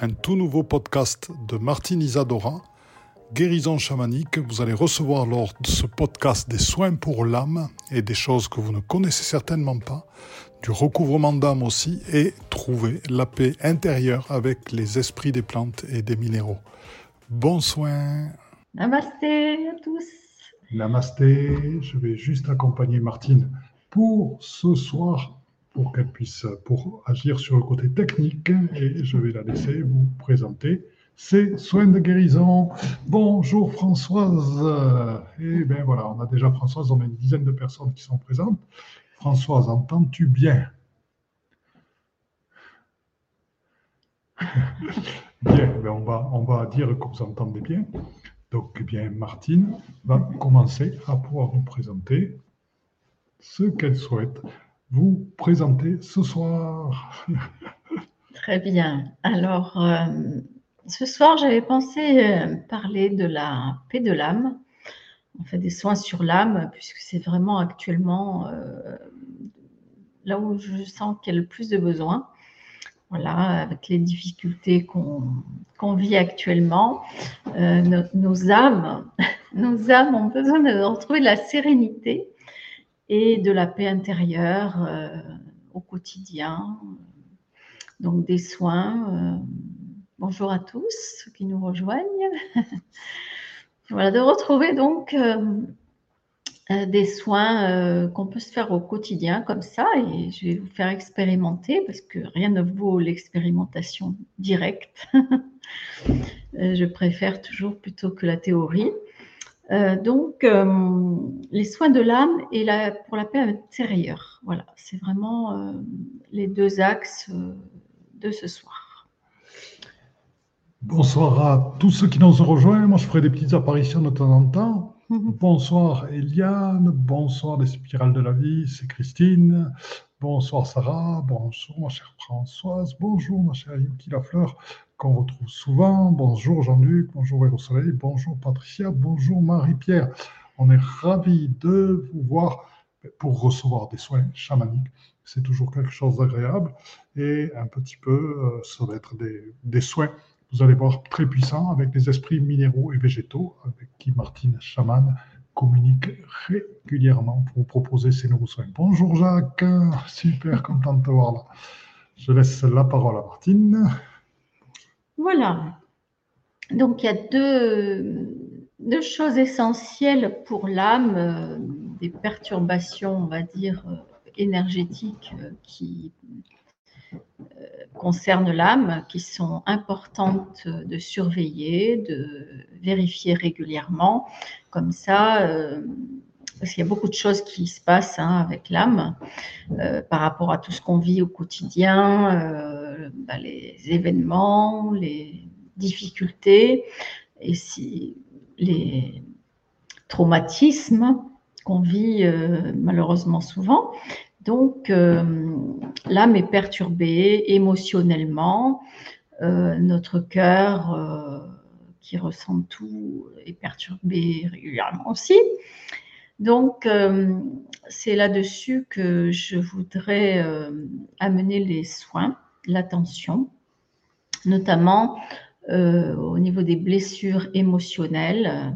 un tout nouveau podcast de Martine Isadora, Guérison chamanique. Vous allez recevoir lors de ce podcast des soins pour l'âme et des choses que vous ne connaissez certainement pas, du recouvrement d'âme aussi, et trouver la paix intérieure avec les esprits des plantes et des minéraux. Bon soin. Namasté à tous. Namasté. Je vais juste accompagner Martine pour ce soir pour qu'elle puisse pour agir sur le côté technique et je vais la laisser vous présenter ses soins de guérison. Bonjour Françoise. Et bien voilà, on a déjà Françoise, on a une dizaine de personnes qui sont présentes. Françoise, entends-tu bien? Bien, ben on, va, on va dire que vous entendez bien. Donc, eh bien, Martine va commencer à pouvoir nous présenter ce qu'elle souhaite vous présenter ce soir. Très bien. Alors, euh, ce soir, j'avais pensé euh, parler de la paix de l'âme. On fait des soins sur l'âme, puisque c'est vraiment actuellement euh, là où je sens qu'il y a le plus de besoins. Voilà, avec les difficultés qu'on vit actuellement, nos, âmes, nos âmes ont besoin de retrouver la sérénité et de la paix intérieure euh, au quotidien. Donc des soins. Euh, bonjour à tous ceux qui nous rejoignent. voilà, de retrouver donc euh, des soins qu'on peut se faire au quotidien comme ça et je vais vous faire expérimenter parce que rien ne vaut l'expérimentation directe. je préfère toujours plutôt que la théorie. Euh, donc, euh, les soins de l'âme et la, pour la paix intérieure. Voilà, c'est vraiment euh, les deux axes de ce soir. Bonsoir à tous ceux qui nous ont rejoints. Moi, je ferai des petites apparitions de temps en temps. Bonsoir Eliane, bonsoir les spirales de la vie, c'est Christine. Bonsoir Sarah, bonjour ma chère Françoise, bonjour ma chère Yuki Lafleur qu'on retrouve souvent. Bonjour Jean-Luc, bonjour Véro Soleil, bonjour Patricia, bonjour Marie-Pierre. On est ravis de vous voir pour recevoir des soins chamaniques. C'est toujours quelque chose d'agréable et un petit peu, euh, ça va être des, soins, vous allez voir, très puissants avec des esprits minéraux et végétaux avec qui Martine Chaman communique régulièrement pour vous proposer ces nouveaux soins. Bonjour Jacques, super content de te voir là. Je laisse la parole à Martine. Voilà. Donc il y a deux, choses essentielles pour l'âme, euh, des perturbations, on va dire, euh, énergétiques euh, qui concernent l'âme, qui sont importantes de surveiller, de vérifier régulièrement. Comme ça, parce qu'il y a beaucoup de choses qui se passent hein, avec l'âme par rapport à tout ce qu'on vit au quotidien, bah, les événements, les difficultés et si les traumatismes qu'on vit euh, malheureusement souvent. Donc, euh, l'âme est perturbée émotionnellement, euh, notre cœur qui ressent tout est perturbé régulièrement aussi. Donc, c'est là-dessus que je voudrais amener les soins l'attention, notamment euh, au niveau des blessures émotionnelles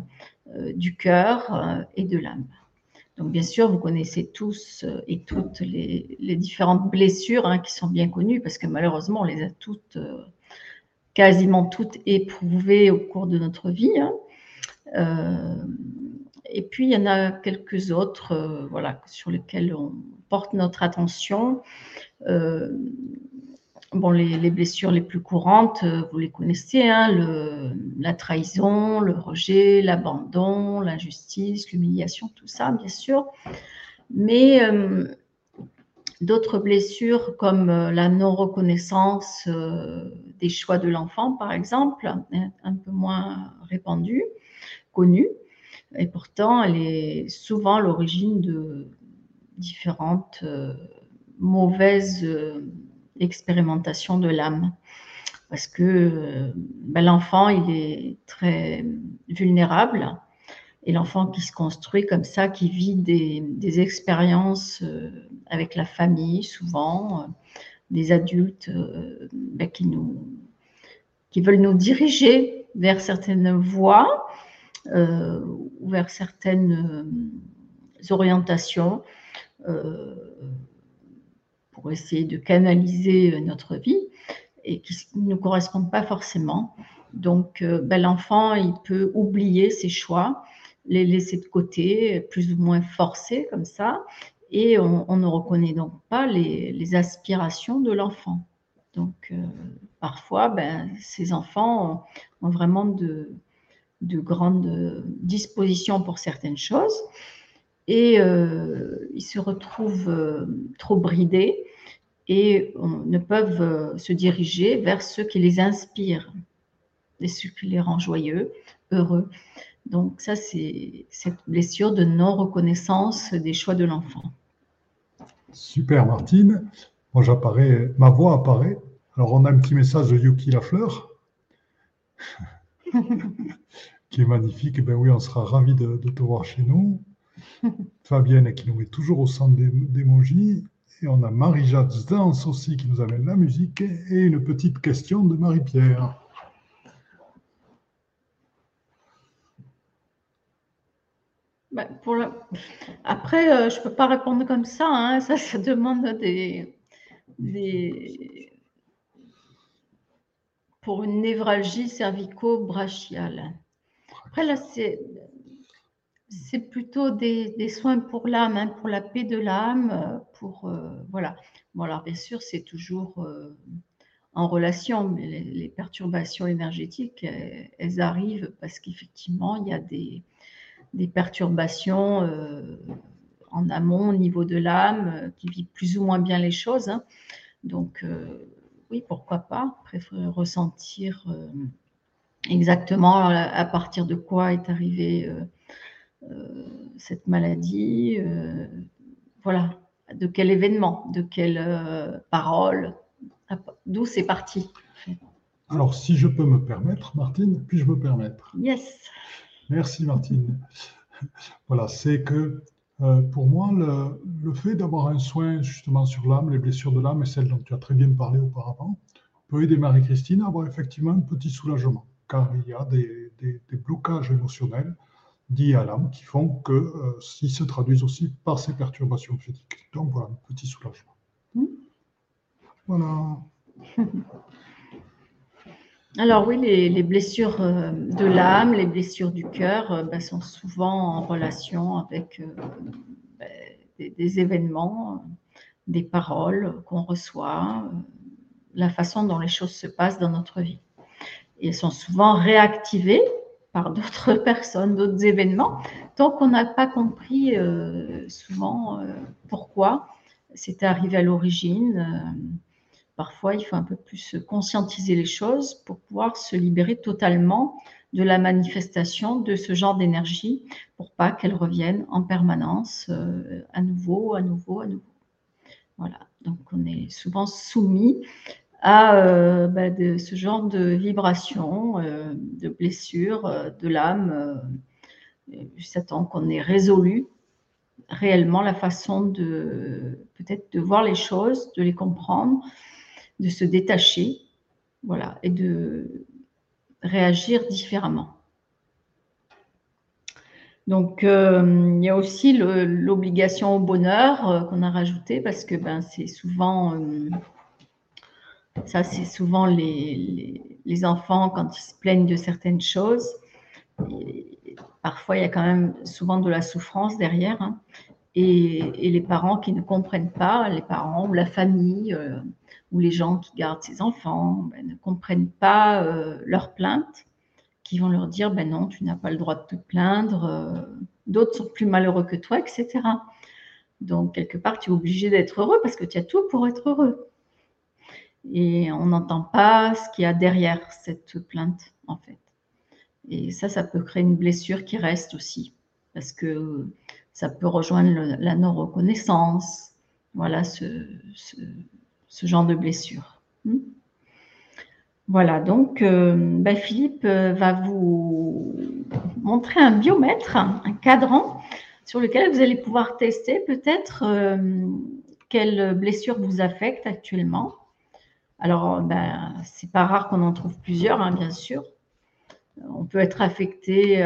euh, du cœur euh, et de l'âme. Donc bien sûr, vous connaissez tous et toutes les, différentes blessures hein, qui sont bien connues parce que malheureusement, on les a toutes, quasiment toutes éprouvées au cours de notre vie. Hein. et puis, il y en a quelques autres voilà, sur lesquelles on porte notre attention. Bon, les, blessures les plus courantes, euh, vous les connaissez, hein, la trahison, le rejet, l'abandon, l'injustice, l'humiliation, tout ça, bien sûr. Mais euh, d'autres blessures comme euh, la non-reconnaissance des choix de l'enfant, par exemple, hein, un peu moins répandue, connue, et pourtant elle est souvent l'origine de différentes mauvaises expérimentation de l'âme. Parce que ben, l'enfant, il est très vulnérable. Et l'enfant qui se construit comme ça, qui vit des, expériences euh, avec la famille, souvent, euh, des adultes ben, qui nous qui veulent nous diriger vers certaines voies ou vers certaines orientations pour essayer de canaliser notre vie et qui ne nous correspondent pas forcément. Donc, ben, l'enfant, il peut oublier ses choix, les laisser de côté, plus ou moins forcer comme ça, et on, ne reconnaît donc pas les, aspirations de l'enfant. Donc, euh, parfois, ben, ces enfants ont, vraiment de, grandes dispositions pour certaines choses et euh, ils se retrouvent euh, trop bridés et ne peuvent se diriger vers ce qui les inspire et ce qui les rend joyeux, heureux. Donc ça, c'est cette blessure de non-reconnaissance des choix de l'enfant. Super Martine. Moi j'apparais, ma voix apparaît. Alors on a un petit message de Yuki Lafleur qui est magnifique. ben oui, on sera ravis de, te voir chez nous. Fabienne qui nous met toujours au centre d'émojis. Et on a Marie-Jade Danse aussi qui nous amène la musique et une petite question de Marie-Pierre. Bah, Après, euh, je ne peux pas répondre comme ça. Hein. Ça, ça demande des... pour une névralgie cervico-brachiale. Après, là, c'est, c'est plutôt des, soins pour l'âme, hein, pour la paix de l'âme, pour... Euh, voilà. Bon, alors, bien sûr, c'est toujours euh, en relation, mais les, perturbations énergétiques, elles arrivent parce qu'effectivement, il y a des perturbations euh, en amont au niveau de l'âme euh, qui vit plus ou moins bien les choses. Hein. Donc, euh, oui, pourquoi pas préférer ressentir exactement à partir de quoi est arrivée cette maladie, voilà, de quel événement, de quelle parole, d'où c'est parti. Alors, si je peux me permettre, Martine, puis-je me permettre? Yes. Merci Martine. Voilà, c'est que euh, pour moi, le, fait d'avoir un soin justement sur l'âme, les blessures de l'âme et celles dont tu as très bien parlé auparavant, peut aider Marie-Christine à avoir effectivement un petit soulagement, car il y a des, blocages émotionnels liés à l'âme qui font que euh, se traduisent aussi par ces perturbations physiques. Donc voilà, un petit soulagement. Mmh. Voilà. Alors oui, les, blessures euh, de l'âme, les blessures du cœur euh, ben, sont souvent en relation avec euh, ben, des, événements, des paroles qu'on reçoit, la façon dont les choses se passent dans notre vie. Et elles sont souvent réactivées par d'autres personnes, d'autres événements, tant qu'on n'a pas compris souvent pourquoi c'était arrivé à l'origine Parfois, il faut un peu plus conscientiser les choses pour pouvoir se libérer totalement de la manifestation de ce genre d'énergie pour pas qu'elle revienne en permanence euh, à nouveau, à nouveau, à nouveau. Voilà, donc on est souvent soumis à euh, bah, de, ce genre de vibrations, euh, de blessures de l'âme, temps qu'on ait résolu réellement la façon de peut-être de voir les choses, de les comprendre de se détacher, voilà, et de réagir différemment. Donc, euh, il y a aussi l'obligation au bonheur euh, qu'on a rajouté parce que ben, c'est souvent, euh, ça c'est souvent les, enfants quand ils se plaignent de certaines choses. parfois, il y a quand même souvent de la souffrance derrière. Hein, et, les parents qui ne comprennent pas, les parents ou la famille, où les gens qui gardent ces enfants ben, ne comprennent pas euh, leurs plaintes, qui vont leur dire ben non, tu n'as pas le droit de te plaindre, euh, d'autres sont plus malheureux que toi, etc. Donc, quelque part, tu es obligé d'être heureux parce que tu as tout pour être heureux. Et on n'entend pas ce qu'il y a derrière cette plainte, en fait. Et ça, ça peut créer une blessure qui reste aussi, parce que ça peut rejoindre la non-reconnaissance, voilà, ce, genre de blessure. Hmm? Voilà, donc euh, ben, Philippe euh, va vous montrer un biomètre, un cadran sur lequel vous allez pouvoir tester peut-être euh, quelle blessure vous affecte actuellement Alors, ben, c'est pas rare qu'on en trouve plusieurs, hein, bien sûr. On peut être affecté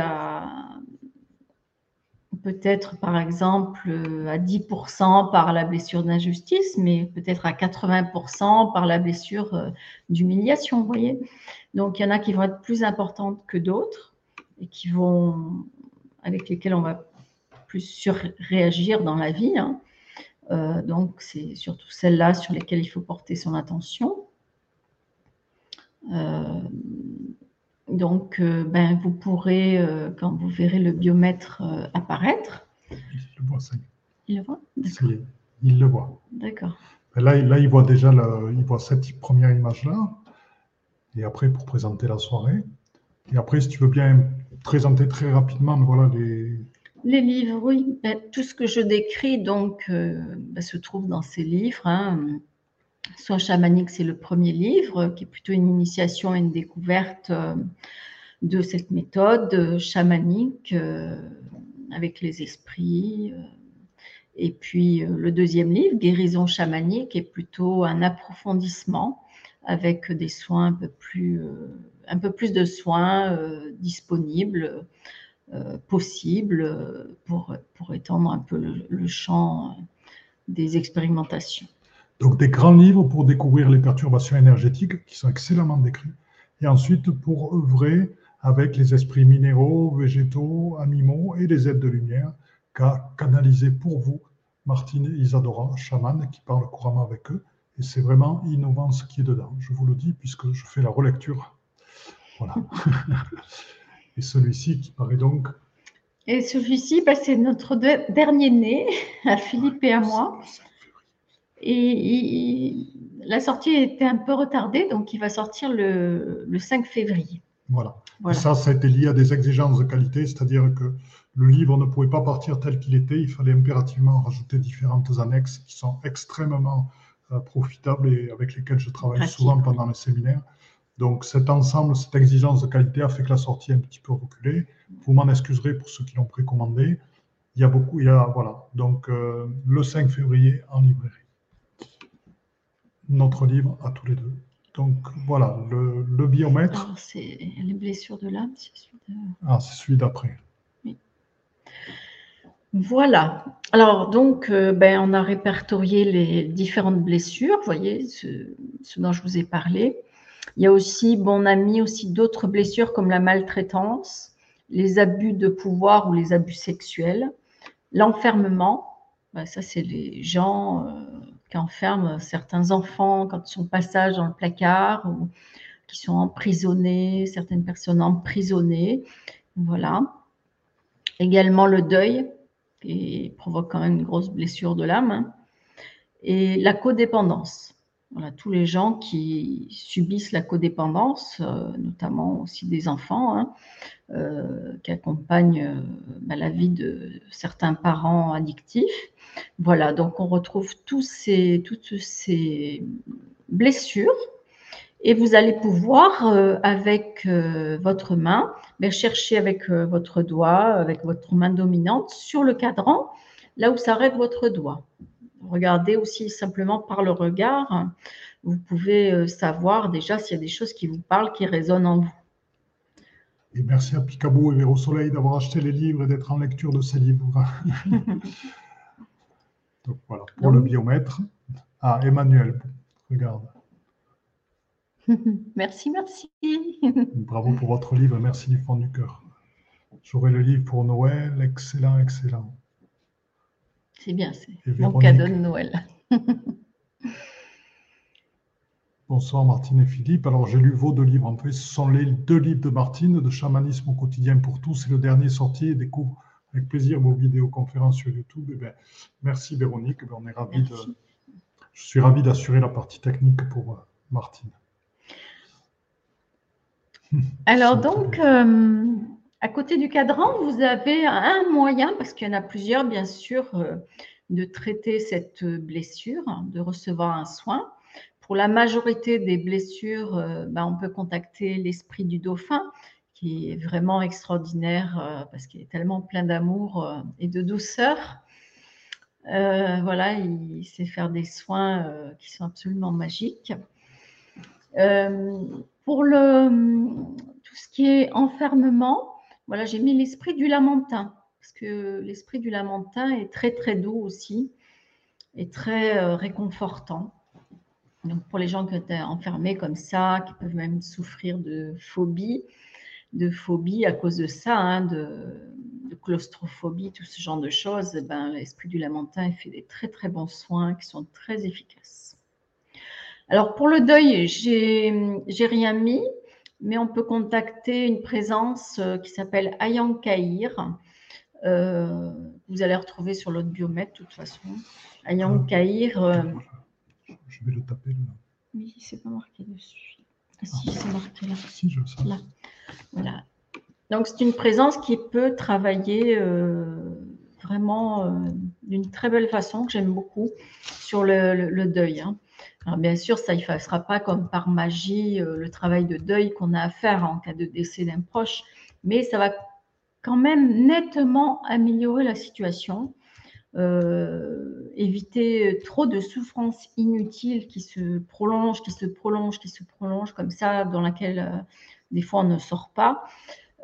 peut-être par exemple à 10% par la blessure d'injustice, mais peut-être à 80% par la blessure euh, d'humiliation, vous voyez. Donc il y en a qui vont être plus importantes que d'autres et qui vont, avec lesquelles on va plus surréagir dans la vie. Hein. Euh, donc c'est surtout celles-là sur lesquelles il faut porter son attention. Euh, donc, euh, ben, vous pourrez, euh, quand vous verrez le biomètre apparaître. Il le voit, ça Il le voit? Il le voit. D'accord. Là, là, il voit déjà il voit cette première image-là. Et après, pour présenter la soirée. Et après, si tu veux bien présenter très rapidement voilà, les... Les livres, oui. Ben, tout ce que je décris donc, ben, se trouve dans ces livres. Hein. Soin chamanique, c'est le premier livre qui est plutôt une initiation et une découverte euh, de cette méthode euh, chamanique euh, avec les esprits. Et puis le deuxième livre, Guérison chamanique, est plutôt un approfondissement avec des soins un peu plus, un peu plus de soins disponibles, possibles pour, pour étendre un peu le champ des expérimentations. Donc des grands livres pour découvrir les perturbations énergétiques qui sont excellemment décrits. Et ensuite pour œuvrer avec les esprits minéraux, végétaux, animaux et les aides de lumière qu'a canalisé pour vous Martine Isadora, chamane, qui parle couramment avec eux. Et c'est vraiment innovant ce qui est dedans. Je vous le dis puisque je fais la relecture. Voilà. et celui-ci qui paraît donc. Et celui-ci, bah, c'est notre dernier né, à Philippe et à moi. Et la sortie était un peu retardée, donc il va sortir le, 5 février. Voilà. Et ça, ça a été lié à des exigences de qualité, c'est-à-dire que le livre ne pouvait pas partir tel qu'il était, il fallait impérativement rajouter différentes annexes qui sont extrêmement euh, profitables et avec lesquelles je travaille souvent pendant les séminaires. Donc cet ensemble, cette exigence de qualité a fait que la sortie est un petit peu reculée. Vous m'en excuserez pour ceux qui l'ont précommandé. Il y a beaucoup, il y a, voilà. Donc euh, le 5 février en librairie notre livre à tous les deux. Donc voilà, le, biomètre. C'est les blessures de l'âme, c'est celui Ah, c'est celui d'après. Oui. Voilà. Alors donc, euh, ben, on a répertorié les différentes blessures, vous voyez, ce, ce, dont je vous ai parlé. Il y a aussi, bon, on a mis aussi d'autres blessures comme la maltraitance, les abus de pouvoir ou les abus sexuels, l'enfermement. Ben, ça, c'est les gens euh, qui enferment certains enfants quand ils sont passage dans le placard ou qui sont emprisonnés, certaines personnes emprisonnées. Voilà. Également le deuil, qui provoque quand même une grosse blessure de l'âme. Hein. Et la codépendance. Tous les gens qui subissent la codépendance, euh, notamment aussi des enfants, hein, euh, qui accompagnent euh, bah, la vie de certains parents addictifs. Voilà, donc on retrouve tous ces, toutes ces blessures et vous allez pouvoir, avec votre main, ben, chercher avec votre doigt, avec votre main dominante, sur le cadran, là où s'arrête votre doigt. Regardez aussi simplement par le regard, vous pouvez savoir déjà s'il y a des choses qui vous parlent, qui résonnent en vous. Et merci à Picabou et Véro Soleil d'avoir acheté les livres et d'être en lecture de ces livres. Donc voilà, pour le biomètre. Ah, Emmanuel, regarde. merci, merci. Bravo pour votre livre, merci du fond du cœur. J'aurai le livre pour Noël, excellent, excellent. C'est bien, c'est mon cadeau de Noël. Bonsoir Martine et Philippe. Alors j'ai lu vos deux livres. En fait, ce sont les deux livres de Martine, de chamanisme au quotidien pour tous. C'est le dernier sorti et découvre avec plaisir vos vidéoconférences sur YouTube. Eh merci Véronique. Eh on est ravi de, je suis ravi d'assurer la partie technique pour euh, Martine. Alors donc, euh, à côté du cadran, vous avez un moyen, parce qu'il y en a plusieurs bien sûr, euh, de traiter cette blessure, de recevoir un soin. Pour la majorité des blessures, ben, on peut contacter l'esprit du dauphin qui est vraiment extraordinaire euh, parce qu'il est tellement plein d'amour euh, et de douceur. Euh, voilà, il sait faire des soins qui sont absolument magiques. pour le, tout ce qui est enfermement, voilà, j'ai mis l'esprit du lamentin, parce que l'esprit du lamentin est très très doux aussi, et très réconfortant. Donc pour les gens qui étaient enfermés comme ça, qui peuvent même souffrir de phobie, de phobie à cause de ça, hein, de, claustrophobie, tout ce genre de choses, ben, l'esprit du lamentin fait des très très bons soins qui sont très efficaces. Alors pour le deuil, j'ai rien mis, mais on peut contacter une présence euh, qui s'appelle Ayang Kahir. Euh, vous allez retrouver sur l'autre biomètre de toute façon. Ayang Kahir. Euh, je vais le taper là. Oui, c'est pas marqué dessus. Ah, si, c'est marqué là. Si, je sais. Là. Voilà. Donc, c'est une présence qui peut travailler euh, vraiment euh, d'une très belle façon, que j'aime beaucoup, sur le, deuil. Hein. Alors, bien sûr, ça ne sera pas comme par magie euh, le travail de deuil qu'on a à faire en cas de décès d'un proche, mais ça va quand même nettement améliorer la situation euh, éviter trop de souffrances inutiles qui se prolongent, qui se prolongent, qui se prolongent comme ça, dans laquelle euh, des fois on ne sort pas.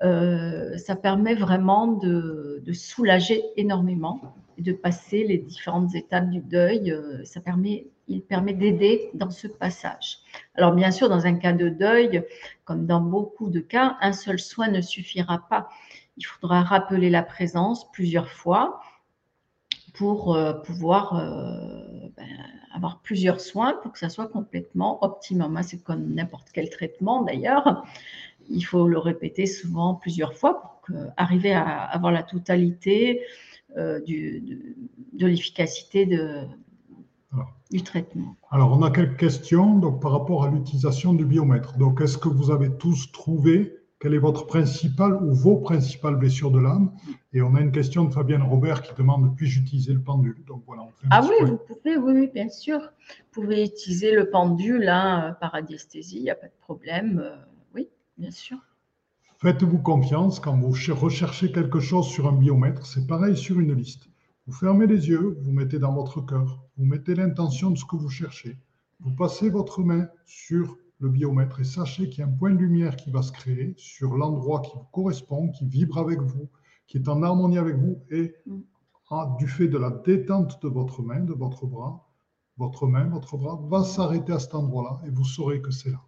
Euh, ça permet vraiment de, soulager énormément de passer les différentes étapes du deuil. ça permet, il permet d'aider dans ce passage. Alors bien sûr, dans un cas de deuil, comme dans beaucoup de cas, un seul soin ne suffira pas. Il faudra rappeler la présence plusieurs fois pour euh, pouvoir euh, ben, avoir plusieurs soins pour que ça soit complètement optimum. Hein, c'est comme n'importe quel traitement d'ailleurs. Il faut le répéter souvent plusieurs fois pour arriver à avoir la totalité euh, de, l'efficacité du traitement. Alors, on a quelques questions donc, par rapport à l'utilisation du biomètre. Donc, est-ce que vous avez tous trouvé quelle est votre principale ou vos principales blessures de l'âme? Et on a une question de Fabienne Robert qui demande puis-je utiliser le pendule? Donc voilà, Ah oui, vous pouvez, oui, bien sûr. Vous pouvez utiliser le pendule hein, par anesthésie, il n'y a pas de problème. Bien sûr. Faites-vous confiance quand vous recherchez quelque chose sur un biomètre, c'est pareil sur une liste. Vous fermez les yeux, vous mettez dans votre cœur, vous mettez l'intention de ce que vous cherchez. Vous passez votre main sur le biomètre et sachez qu'il y a un point de lumière qui va se créer sur l'endroit qui vous correspond, qui vibre avec vous, qui est en harmonie avec vous et mm. du fait de la détente de votre main, de votre bras, votre main, votre bras va s'arrêter à cet endroit-là et vous saurez que c'est là.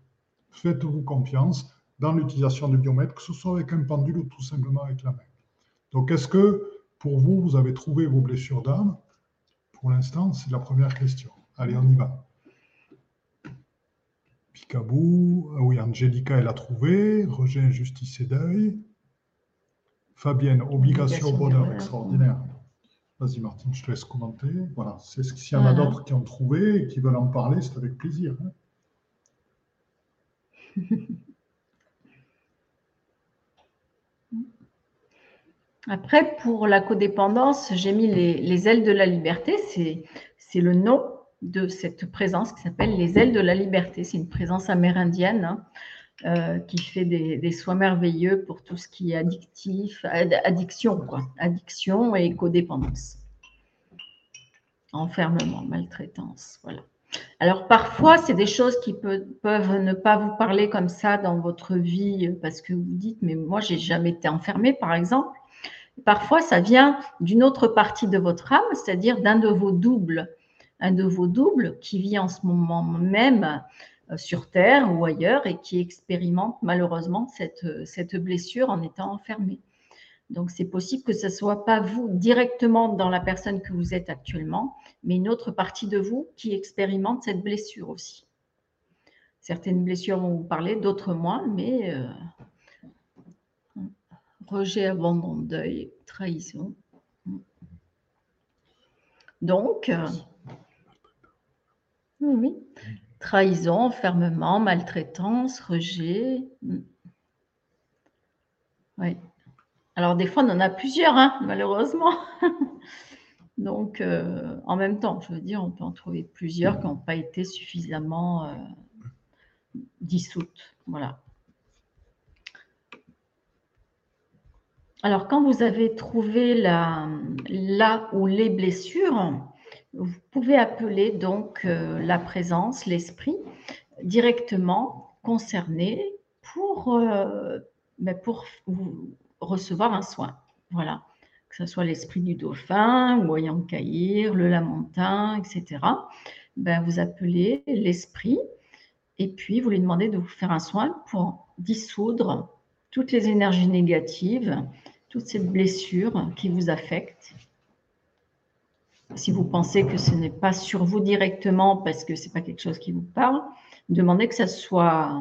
Faites-vous confiance dans l'utilisation du biomètre, que ce soit avec un pendule ou tout simplement avec la main. Donc, est-ce que pour vous, vous avez trouvé vos blessures d'âme? Pour l'instant, c'est la première question. Allez, on y va. Picabou, ah oui, Angelica, elle a trouvé. Roger, injustice et deuil. Fabienne, obligation, bonheur, extraordinaire. Vas-y, Martine, je te laisse commenter. Voilà, c'est ce s'il y en a d'autres qui ont trouvé et qui veulent en parler, c'est avec plaisir. Hein. Après, pour la codépendance, j'ai mis les, les, ailes de la liberté. C'est le nom de cette présence qui s'appelle les ailes de la liberté. C'est une présence amérindienne hein, euh, qui fait des, soins merveilleux pour tout ce qui est addictif, addiction, quoi, addiction et codépendance, enfermement, maltraitance, voilà. Alors parfois, c'est des choses qui peuvent ne pas vous parler comme ça dans votre vie parce que vous dites, mais moi, j'ai jamais été enfermée, par exemple. Parfois, ça vient d'une autre partie de votre âme, c'est-à-dire d'un de vos doubles un de vos doubles qui vit en ce moment même euh, sur Terre ou ailleurs et qui expérimente malheureusement cette, cette blessure en étant enfermé. Donc c'est possible que ce ne soit pas vous directement dans la personne que vous êtes actuellement, mais une autre partie de vous qui expérimente cette blessure aussi. Certaines blessures vont vous parler, d'autres moins, mais euh, rejet, abandon, deuil, trahison. Donc, euh, oui. Trahison, enfermement, maltraitance, rejet. Oui. Alors, des fois, on en a plusieurs, hein, malheureusement. Donc, euh, en même temps, je veux dire, on peut en trouver plusieurs qui n'ont pas été suffisamment euh, dissoutes. Voilà. Alors, quand vous avez trouvé là où les blessures, vous pouvez appeler donc euh, la présence, l'esprit, directement concerné pour, euh, ben, recevoir un soin. Voilà, que ce soit l'esprit du dauphin, ou Caïr, le lamentin, etc. Ben, vous appelez l'esprit et puis vous lui demandez de vous faire un soin pour dissoudre toutes les énergies négatives, toutes ces blessures qui vous affectent. Si vous pensez que ce n'est pas sur vous directement parce que ce n'est pas quelque chose qui vous parle, demandez euh,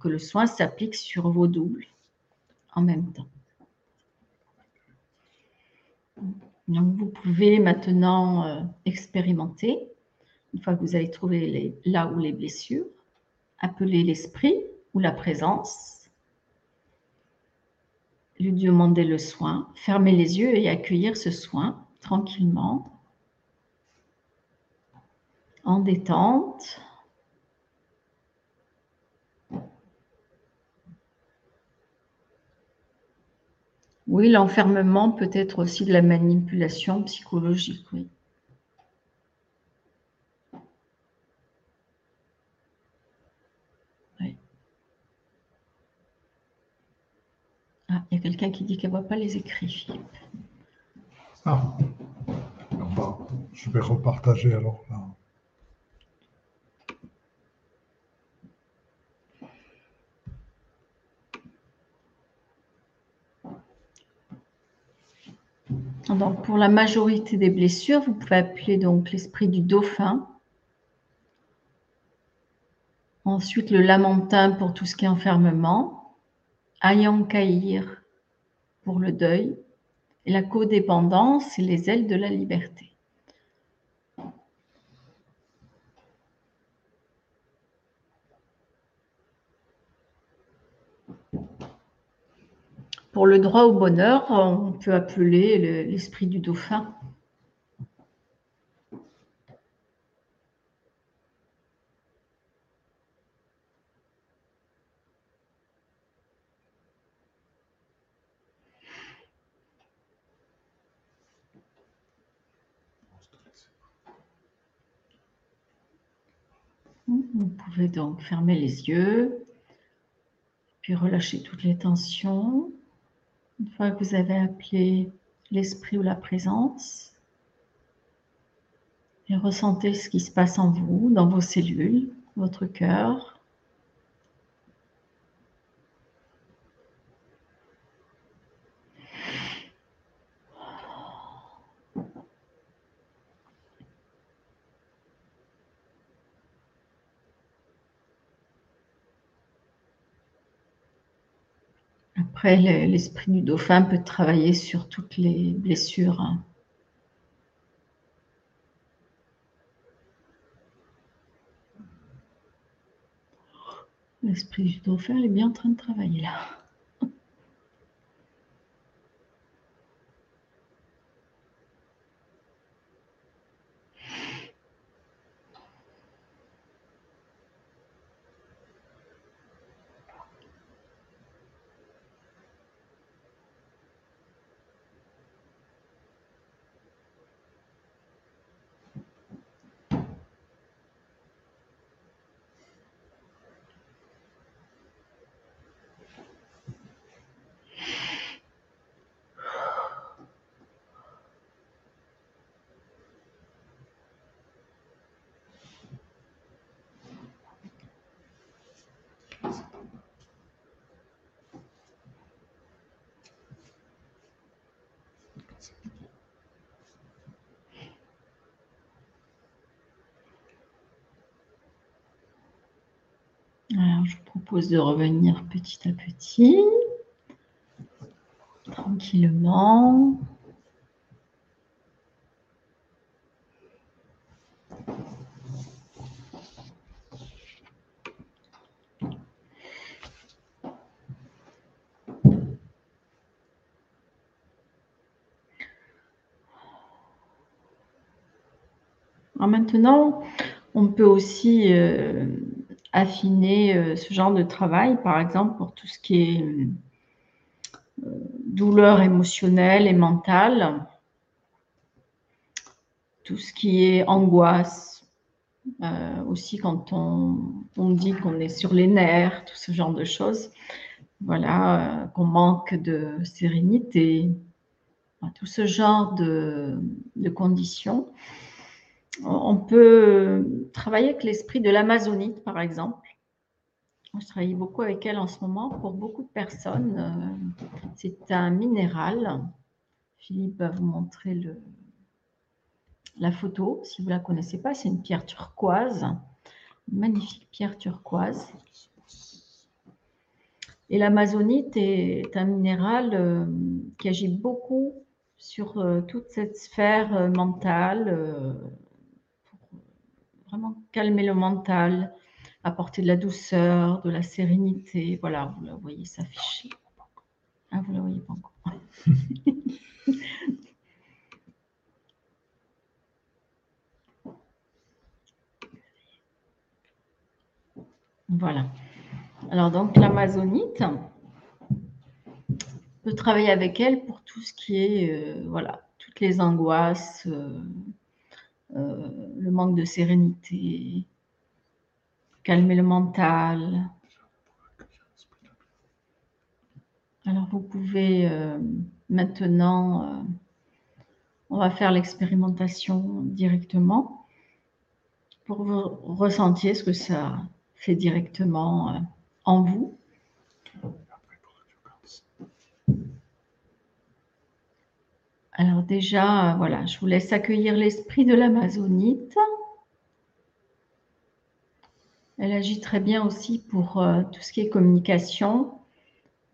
que le soin s'applique sur vos doubles en même temps. Vous pouvez maintenant euh, expérimenter, une fois que vous avez trouvé là où les blessures, appeler l'esprit ou la présence, lui demander le soin, fermer les yeux et accueillir ce soin tranquillement, en détente. Oui, l'enfermement peut être aussi de la manipulation psychologique, oui. Ah, il y a quelqu'un qui dit qu'elle ne voit pas les écrits, Philippe. Ah, je vais repartager alors là. Donc, pour la majorité des blessures, vous pouvez appeler donc l'esprit du dauphin. Ensuite, le lamentin pour tout ce qui est enfermement. Ayankaïr pour le deuil. Et la codépendance et les ailes de la liberté. Pour le droit au bonheur, on peut appeler l'esprit du dauphin. Vous pouvez donc fermer les yeux, puis relâcher toutes les tensions. Une fois que vous avez appelé l'esprit ou la présence, et ressentez ce qui se passe en vous, dans vos cellules, votre cœur, L'esprit du dauphin peut travailler sur toutes les blessures. Hein. L'esprit du dauphin est bien en train de travailler là. Alors, je vous propose de revenir petit à petit, tranquillement. maintenant, on peut aussi euh, affiner euh, ce genre de travail, par exemple, pour tout ce qui est euh, douleur émotionnelle et mentale, tout ce qui est angoisse, euh, aussi quand on, dit qu'on est sur les nerfs, tout ce genre de choses. Voilà, qu'on manque de sérénité, tout ce genre de, conditions. On peut travailler avec l'esprit de l'Amazonite, par exemple. Je travaille beaucoup avec elle en ce moment. Pour beaucoup de personnes, euh, c'est un minéral. Philippe va vous montrer la photo, si vous ne la connaissez pas, c'est une pierre turquoise, une magnifique pierre turquoise. Et l'amazonite est un minéral euh, qui agit beaucoup sur euh, toute cette sphère euh, mentale, vraiment calmer le mental, apporter de la douceur, de la sérénité. Voilà, vous la voyez s'afficher. Ah, vous la voyez pas encore. Voilà. Alors donc l'amazonite, peut travailler avec elle pour tout ce qui est, euh, voilà, toutes les angoisses, euh, le manque de sérénité, calmer le mental. Alors vous pouvez maintenant, on va faire l'expérimentation directement pour vous ressentir ce que ça fait directement euh, en vous. Alors déjà, voilà, je vous laisse accueillir l'esprit de l'Amazonite. Elle agit très bien aussi pour euh, tout ce qui est communication,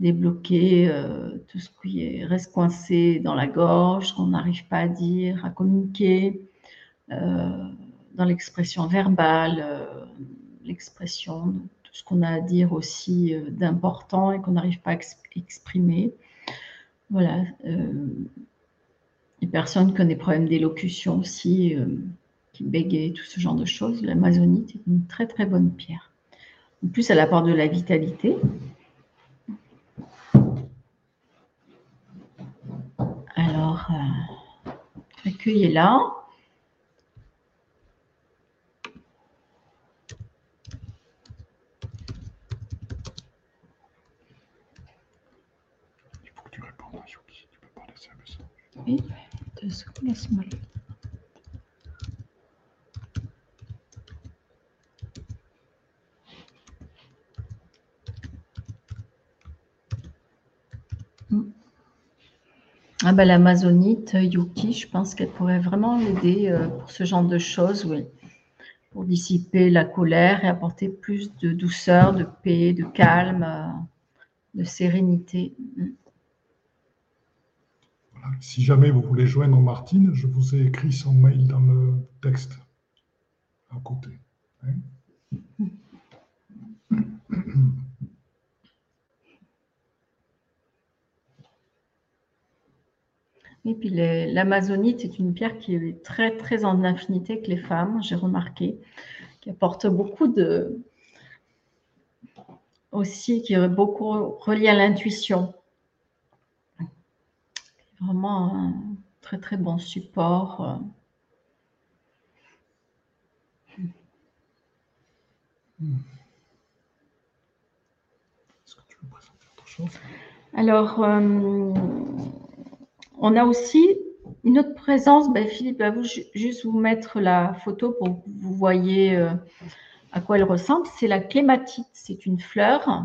débloquer euh, tout ce qui reste coincé dans la gorge, qu'on n'arrive pas à dire, à communiquer, dans l'expression verbale, l'expression de tout ce qu'on a à dire aussi euh, d'important et qu'on n'arrive pas à exprimer. Voilà. Euh, les personnes qui ont des problèmes d'élocution aussi, euh, qui bégayent, tout ce genre de choses, l'amazonite est une très très bonne pierre. En plus, elle apporte de la vitalité. Alors, accueillez-la. Oui, Ah ben, l'amazonite Yuki, je pense qu'elle pourrait vraiment l'aider euh, pour ce genre de choses, oui. Pour dissiper la colère et apporter plus de douceur, de paix, de calme, euh, de sérénité. Si jamais vous voulez joindre Martine, je vous ai écrit son mail dans le texte à côté. Hein. Et puis l'amazonite est une pierre qui est très très en affinité avec les femmes, j'ai remarqué, qui apporte beaucoup de aussi qui est beaucoup relié à l'intuition vraiment un très très bon support. Est-ce que tu veux présenter autre chose? Alors, euh, on a aussi une autre présence. Ben, Philippe va vous, juste vous mettre la photo pour que vous voyez euh, à quoi elle ressemble. C'est la clématite. C'est une fleur.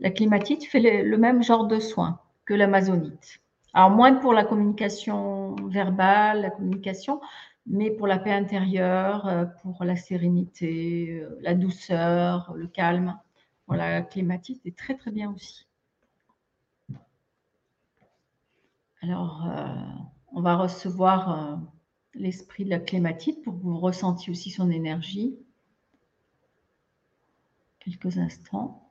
La clématite fait le même genre de soins que l'amazonite. Alors, moins pour la communication verbale, la communication, mais pour la paix intérieure, euh, pour la sérénité, euh, la douceur, le calme. Voilà, la clématite est très, très bien aussi. Alors, euh, on va recevoir l'esprit de la clématite pour que vous ressentiez aussi son énergie. Quelques instants.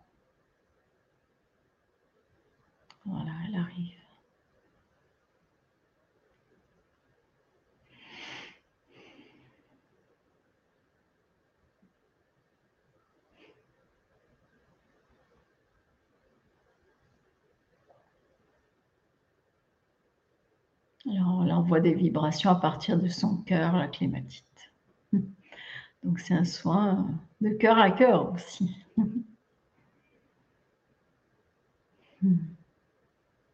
Voilà, elle arrive. Alors, on envoie des vibrations à partir de son cœur, la clématite. Donc c'est un soin de cœur à cœur aussi.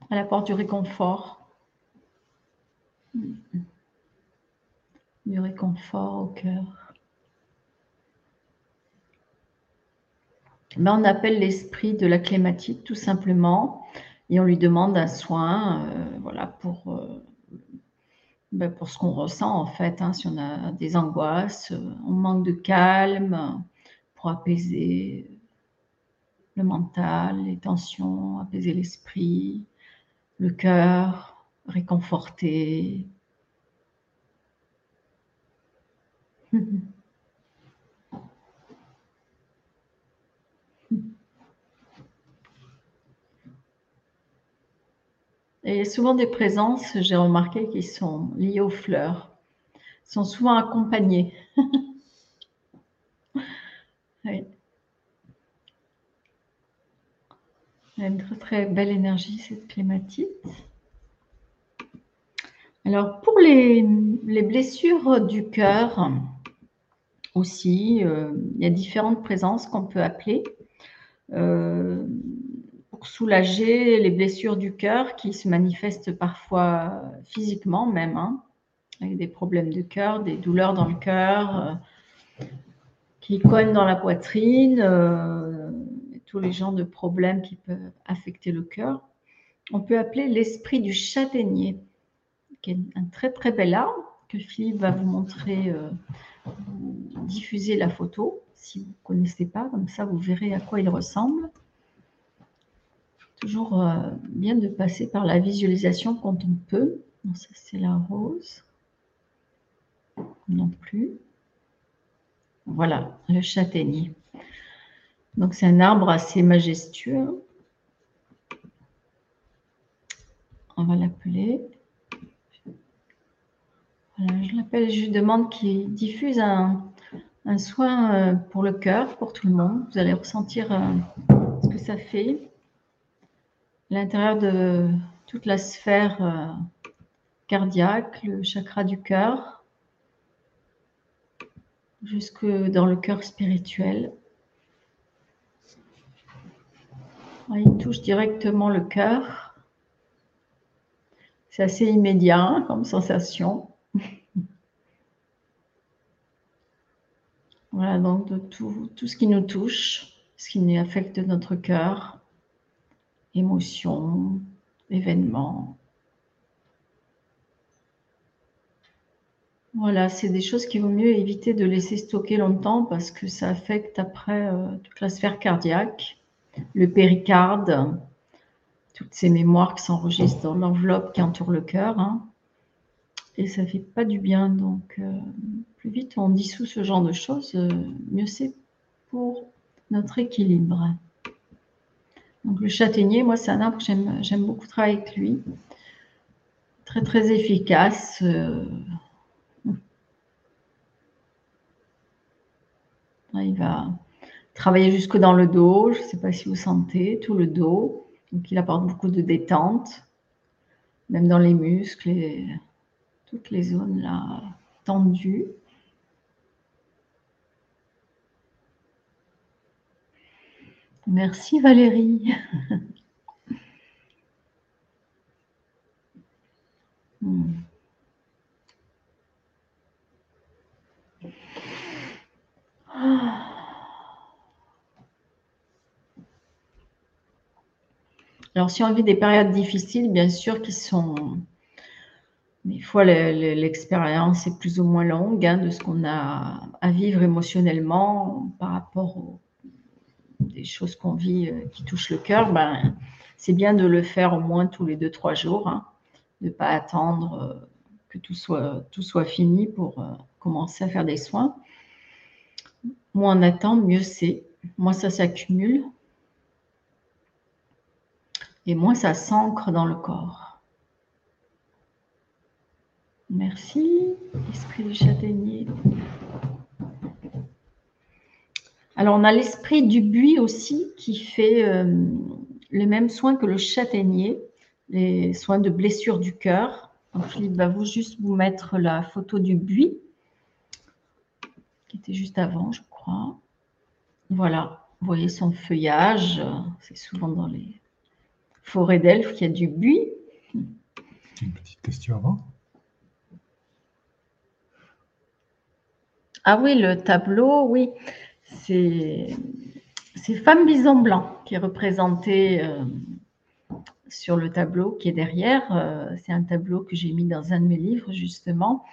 Elle apporte du réconfort. Du réconfort au cœur. Ben, on appelle l'esprit de la clématite tout simplement et on lui demande un soin euh, voilà, pour, euh, ben, pour ce qu'on ressent en fait. Hein. si on a des angoisses, euh, on manque de calme pour apaiser le mental, les tensions, apaiser l'esprit, le cœur, réconforter. Et souvent des présences, j'ai remarqué, qui sont liées aux fleurs, sont souvent accompagnées. oui. Elle a une très très belle énergie, cette clématite. Alors, pour les, blessures du cœur aussi, euh, il y a différentes présences qu'on peut appeler. Euh, soulager les blessures du cœur qui se manifestent parfois physiquement même, hein, avec des problèmes de cœur, des douleurs dans le cœur, euh, qui cognent dans la poitrine, euh, tous les genres de problèmes qui peuvent affecter le cœur. On peut appeler l'esprit du châtaignier, qui est un très très bel arbre que Philippe va vous montrer, euh, diffuser la photo si vous ne connaissez pas, comme ça vous verrez à quoi il ressemble toujours euh, bien de passer par la visualisation quand on peut. ça, c'est la rose. Non plus. Voilà, le châtaignier. Donc, c'est un arbre assez majestueux. On va l'appeler. je l'appelle, je demande qu'il diffuse un, soin euh, pour le cœur, pour tout le monde. Vous allez ressentir euh, ce que ça fait l'intérieur de toute la sphère euh, cardiaque, le chakra du cœur, jusque dans le cœur spirituel. Il touche directement le cœur. C'est assez immédiat comme sensation. voilà, donc de tout, tout ce qui nous touche, ce qui affecte notre cœur, émotions, événements. Voilà, c'est des choses qu'il vaut mieux éviter de laisser stocker longtemps parce que ça affecte après euh, toute la sphère cardiaque, le péricarde, toutes ces mémoires qui s'enregistrent dans l'enveloppe qui entoure le cœur. Hein. Et ça ne fait pas du bien. Donc, euh, plus vite on dissout ce genre de choses, euh, mieux c'est pour notre équilibre. Donc le châtaignier, moi, c'est un arbre que j'aime beaucoup travailler avec lui. Très, très efficace. Euh. Il va travailler jusque dans le dos. Je ne sais pas si vous sentez tout le dos. Donc il apporte beaucoup de détente, même dans les muscles et toutes les zones là tendues. Merci Valérie. Hmm. Alors, si on vit des périodes difficiles, bien sûr, qui sont. Des fois, l'expérience est plus ou moins longue hein, de ce qu'on a à vivre émotionnellement par rapport au des choses qu'on vit euh, qui touchent le cœur, ben, c'est bien de le faire au moins tous les deux, trois jours, hein, de ne pas attendre euh, que tout soit, fini pour euh, commencer à faire des soins. Moins on attend, mieux c'est. Moins ça s'accumule et moins ça s'ancre dans le corps. Merci, esprit du châtaignier. Alors, on a l'esprit du buis aussi qui fait euh, les mêmes soins que le châtaignier, les soins de blessure du cœur. Donc, Philippe va vous juste vous mettre la photo du buis qui était juste avant, je crois. Voilà, vous voyez son feuillage, c'est souvent dans les forêts d'elfes qu'il y a du buis. Une petite question avant. Ah oui, le tableau, oui, c'est Femme Bison Blanc qui est représentée euh, sur le tableau qui est derrière. Euh, c'est un tableau que j'ai mis dans un de mes livres, justement.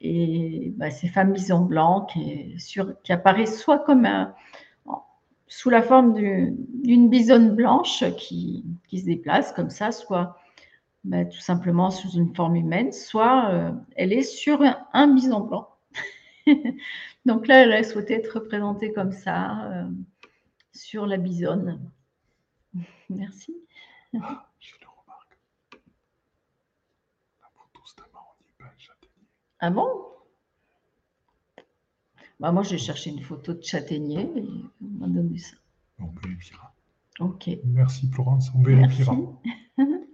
Et bah, c'est Femme Bison Blanc qui, apparaît soit comme sous la forme d'une bisonne blanche qui, se déplace comme ça, soit bah, tout simplement sous une forme humaine, soit euh, elle est sur un, bison blanc. Donc là, elle a souhaité être représentée comme ça, euh, sur la bisonne. Merci. Ah, je le remarque. Ah bon? Bah, Moi, j'ai cherché une photo de châtaignier et on m'a donné ça. On vérifiera. Ok. Merci Florence, on vérifiera. Merci.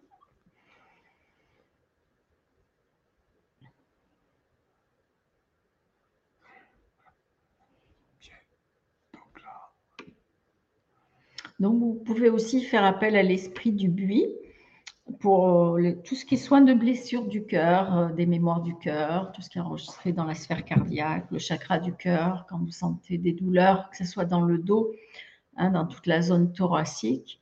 Donc, vous pouvez aussi faire appel à l'esprit du buis pour tout ce qui est soin de blessures du cœur, euh, des mémoires du cœur, tout ce qui est enregistré dans la sphère cardiaque, le chakra du cœur, quand vous sentez des douleurs, que ce soit dans le dos, hein, dans toute la zone thoracique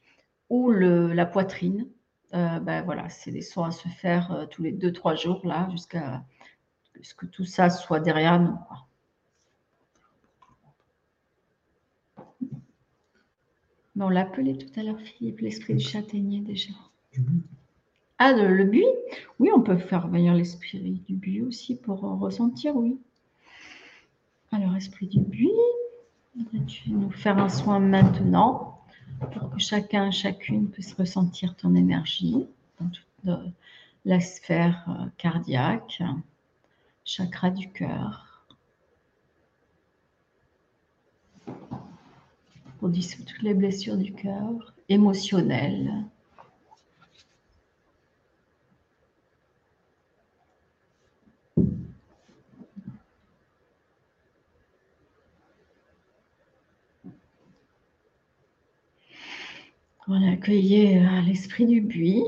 ou la poitrine. Euh, ben voilà, c'est des soins à se faire euh, tous les deux, trois jours, là, jusqu'à ce que tout ça soit derrière nous. On l'a appelé tout à l'heure, Philippe, l'esprit du châtaignier déjà. Ah, le, buis Oui, on peut faire venir l'esprit du buis aussi pour ressentir, oui. Alors, esprit du buis, tu vas nous faire un soin maintenant pour que chacun, chacune puisse ressentir ton énergie dans toute la sphère euh, cardiaque, chakra du cœur. Pour dissoudre toutes les blessures du cœur, émotionnelles. Voilà, accueillez euh, l'esprit du buis.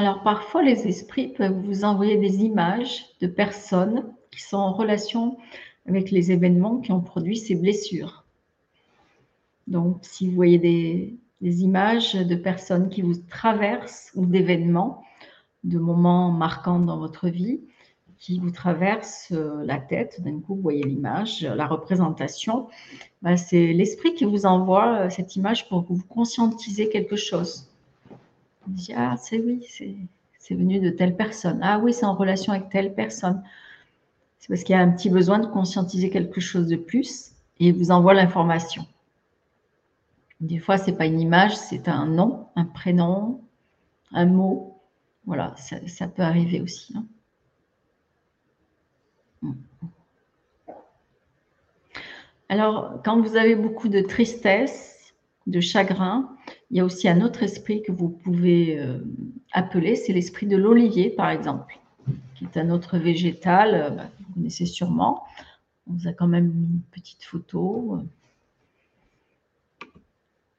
Alors parfois, les esprits peuvent vous envoyer des images de personnes qui sont en relation avec les événements qui ont produit ces blessures. Donc, si vous voyez des, images de personnes qui vous traversent ou d'événements, de moments marquants dans votre vie, qui vous traversent euh, la tête, d'un coup, vous voyez l'image, la représentation, ben, c'est l'esprit qui vous envoie euh, cette image pour que vous conscientisez quelque chose. On dit, ah, c'est oui, c'est venu de telle personne. Ah oui, c'est en relation avec telle personne. C'est parce qu'il y a un petit besoin de conscientiser quelque chose de plus et il vous envoie l'information. Des fois, ce n'est pas une image, c'est un nom, un prénom, un mot. Voilà, ça, peut arriver aussi. Hein. Alors, quand vous avez beaucoup de tristesse, de chagrin, il y a aussi un autre esprit que vous pouvez euh, appeler, c'est l'esprit de l'olivier, par exemple, qui est un autre végétal, euh, bah, vous connaissez sûrement. On vous a quand même une petite photo.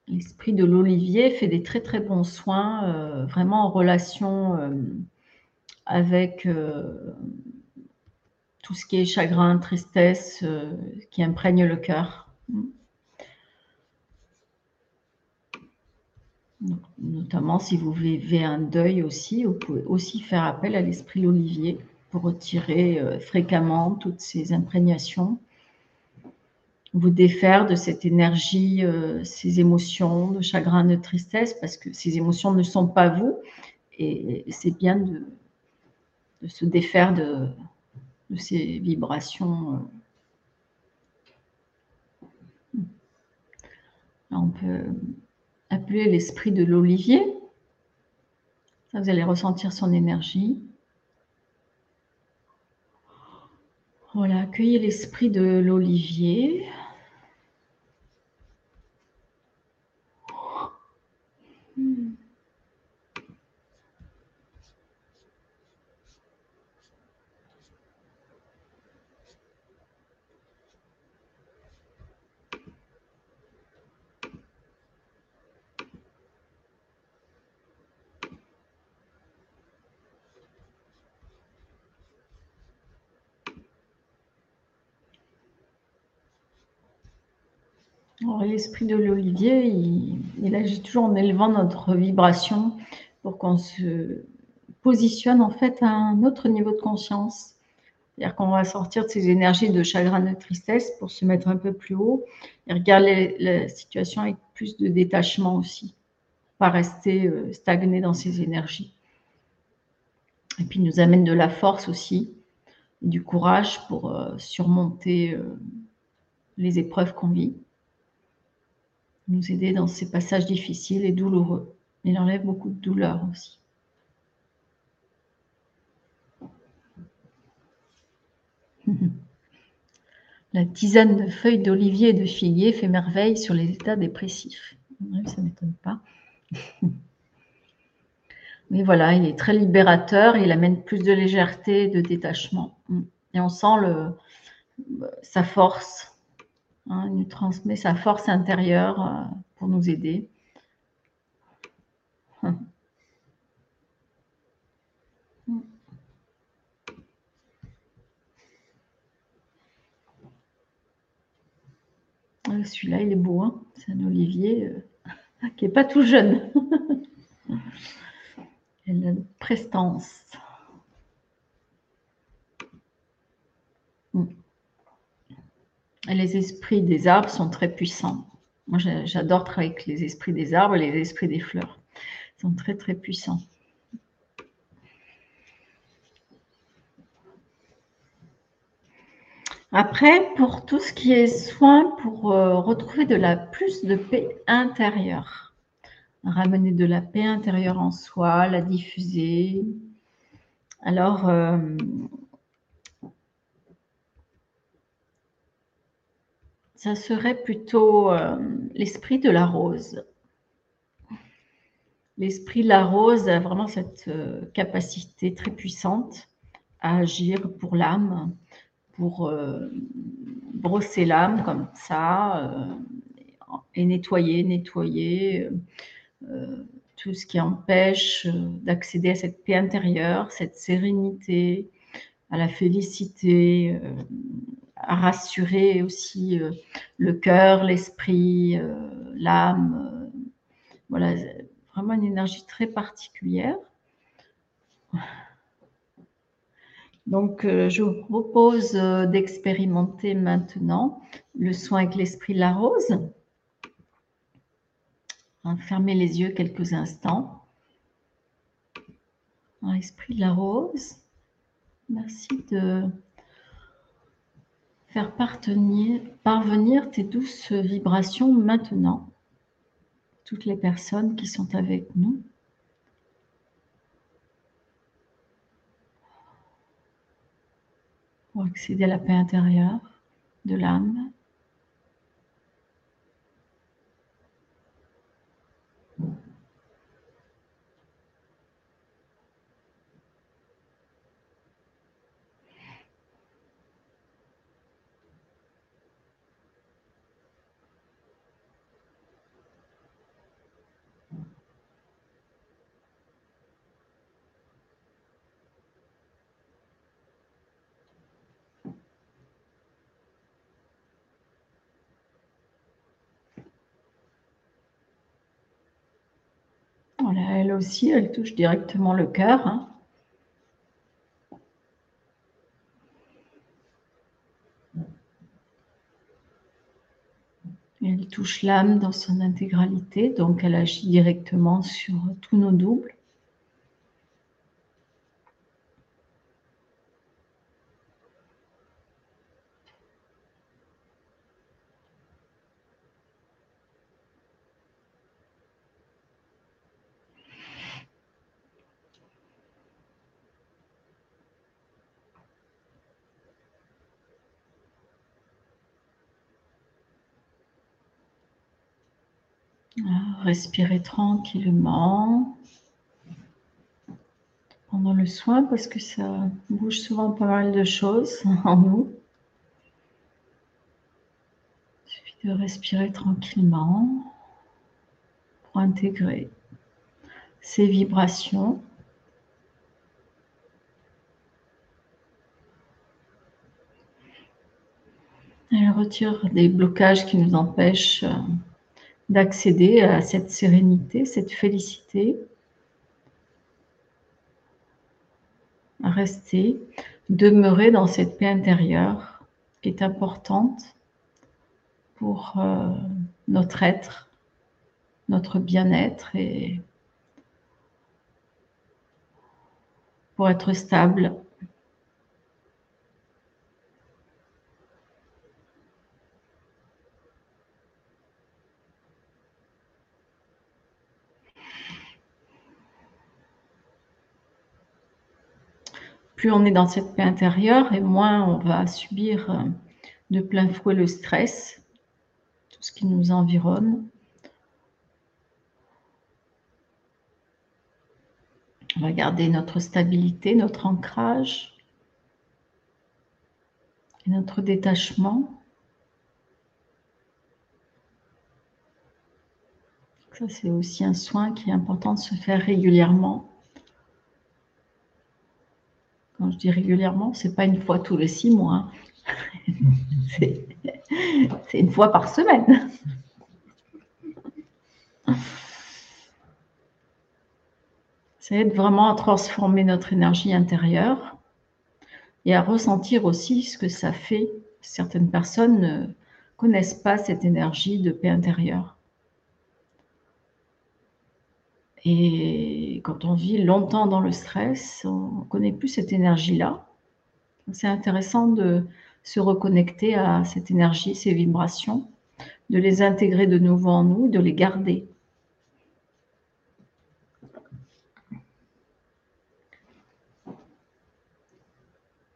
L'esprit de l'olivier fait des très très bons soins, euh, vraiment en relation avec tout ce qui est chagrin, tristesse, qui imprègne le cœur. Notamment si vous vivez un deuil aussi, vous pouvez aussi faire appel à l'esprit Olivier pour retirer euh, fréquemment toutes ces imprégnations, vous défaire de cette énergie, euh, ces émotions de chagrin, de tristesse, parce que ces émotions ne sont pas vous, et c'est bien de, se défaire de, de ces vibrations. Euh. on peut appeler l'esprit de l'olivier. vous allez ressentir son énergie. Voilà, accueillez l'esprit de l'olivier. L'esprit de l'olivier, il, agit toujours en élevant notre vibration pour qu'on se positionne en fait à un autre niveau de conscience. C'est-à-dire qu'on va sortir de ces énergies de chagrin, de tristesse pour se mettre un peu plus haut et regarder la situation avec plus de détachement aussi, pas rester euh, stagné dans ces énergies. Et puis il nous amène de la force aussi, du courage pour euh, surmonter euh, les épreuves qu'on vit nous aider dans ces passages difficiles et douloureux. Il enlève beaucoup de douleur aussi. La tisane de feuilles d'olivier et de figuier fait merveille sur les états dépressifs. Ça ne m'étonne pas. Mais voilà, il est très libérateur, il amène plus de légèreté, de détachement. Et on sent sa force, Hein, il nous transmet sa force intérieure euh, pour nous aider. Ah, celui-là, il est beau. Hein. C'est un olivier euh, qui n'est pas tout jeune. il a de prestance. Les esprits des arbres sont très puissants. Moi, j'adore travailler avec les esprits des arbres et les esprits des fleurs. Ils sont très, très puissants. Après, pour tout ce qui est soin, pour euh, retrouver de la plus de paix intérieure, ramener de la paix intérieure en soi, la diffuser. Alors, euh, ça serait plutôt euh, l'esprit de la rose. L'esprit de la rose a vraiment cette euh, capacité très puissante à agir pour l'âme, pour euh, brosser l'âme comme ça et nettoyer, nettoyer tout ce qui empêche d'accéder à cette paix intérieure, cette sérénité, à la félicité, rassurer aussi euh, le cœur, l'esprit, euh, l'âme. Euh, voilà, vraiment une énergie très particulière. Donc, je vous propose d'expérimenter maintenant le soin avec l'esprit de la rose. Hein, fermez les yeux quelques instants. L'esprit de la rose, merci de faire parvenir tes douces vibrations maintenant. Toutes les personnes qui sont avec nous. Pour accéder à la paix intérieure de l'âme. Voilà, elle aussi, elle touche directement le cœur. Hein. Elle touche l'âme dans son intégralité, donc elle agit directement sur tous nos doubles. Respirer tranquillement pendant le soin parce que ça bouge souvent pas mal de choses en nous. Il suffit de respirer tranquillement pour intégrer ces vibrations. Elle retire des blocages qui nous empêchent euh, d'accéder à cette sérénité, cette félicité, rester, demeurer dans cette paix intérieure est importante pour euh, notre être, notre bien-être et pour être stable plus on est dans cette paix intérieure et moins on va subir euh, de plein fouet le stress, tout ce qui nous environne. On va garder notre stabilité, notre ancrage et notre détachement. Ça, c'est aussi un soin qui est important de se faire régulièrement je dis régulièrement, c'est pas une fois tous les six mois. Hein. c'est une fois par semaine. Ça aide vraiment à transformer notre énergie intérieure et à ressentir aussi ce que ça fait. Certaines personnes ne connaissent pas cette énergie de paix intérieure. Et quand on vit longtemps dans le stress, on ne connaît plus cette énergie-là. C'est intéressant de se reconnecter à cette énergie, ces vibrations, de les intégrer de nouveau en nous, de les garder.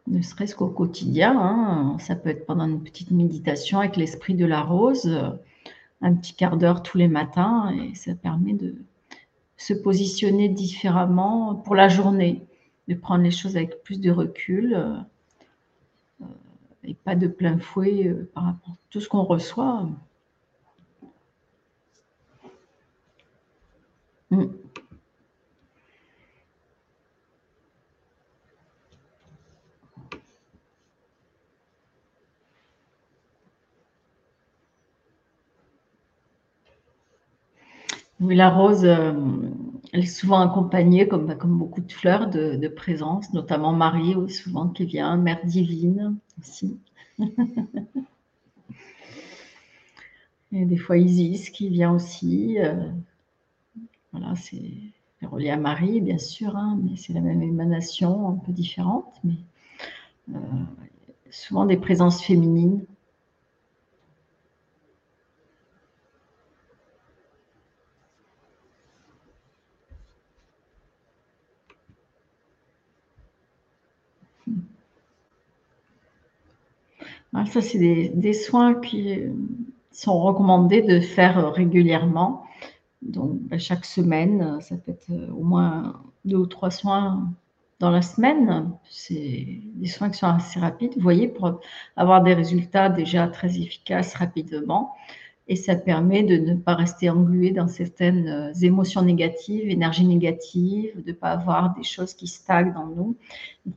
Ne serait-ce qu'au quotidien, hein, ça peut être pendant une petite méditation avec l'esprit de la rose, un petit quart d'heure tous les matins, et ça permet de, se positionner différemment pour la journée, de prendre les choses avec plus de recul euh, et pas de plein fouet euh, par rapport à tout ce qu'on reçoit. Mm. Oui, la rose, euh, elle est souvent accompagnée, comme, comme beaucoup de fleurs, de, de présence, notamment Marie, souvent qui vient, Mère divine aussi. Et des fois Isis qui vient aussi. Euh, voilà, c'est relié à Marie, bien sûr, hein, mais c'est la même émanation, un peu différente, mais euh, souvent des présences féminines. Ça, c'est des, soins qui sont recommandés de faire régulièrement. Donc, bah, chaque semaine, ça peut être au moins deux ou trois soins dans la semaine. C'est des soins qui sont assez rapides, vous voyez, pour avoir des résultats déjà très efficaces rapidement et ça permet de ne pas rester englué dans certaines euh, émotions négatives, énergies négatives, de ne pas avoir des choses qui stagnent dans nous,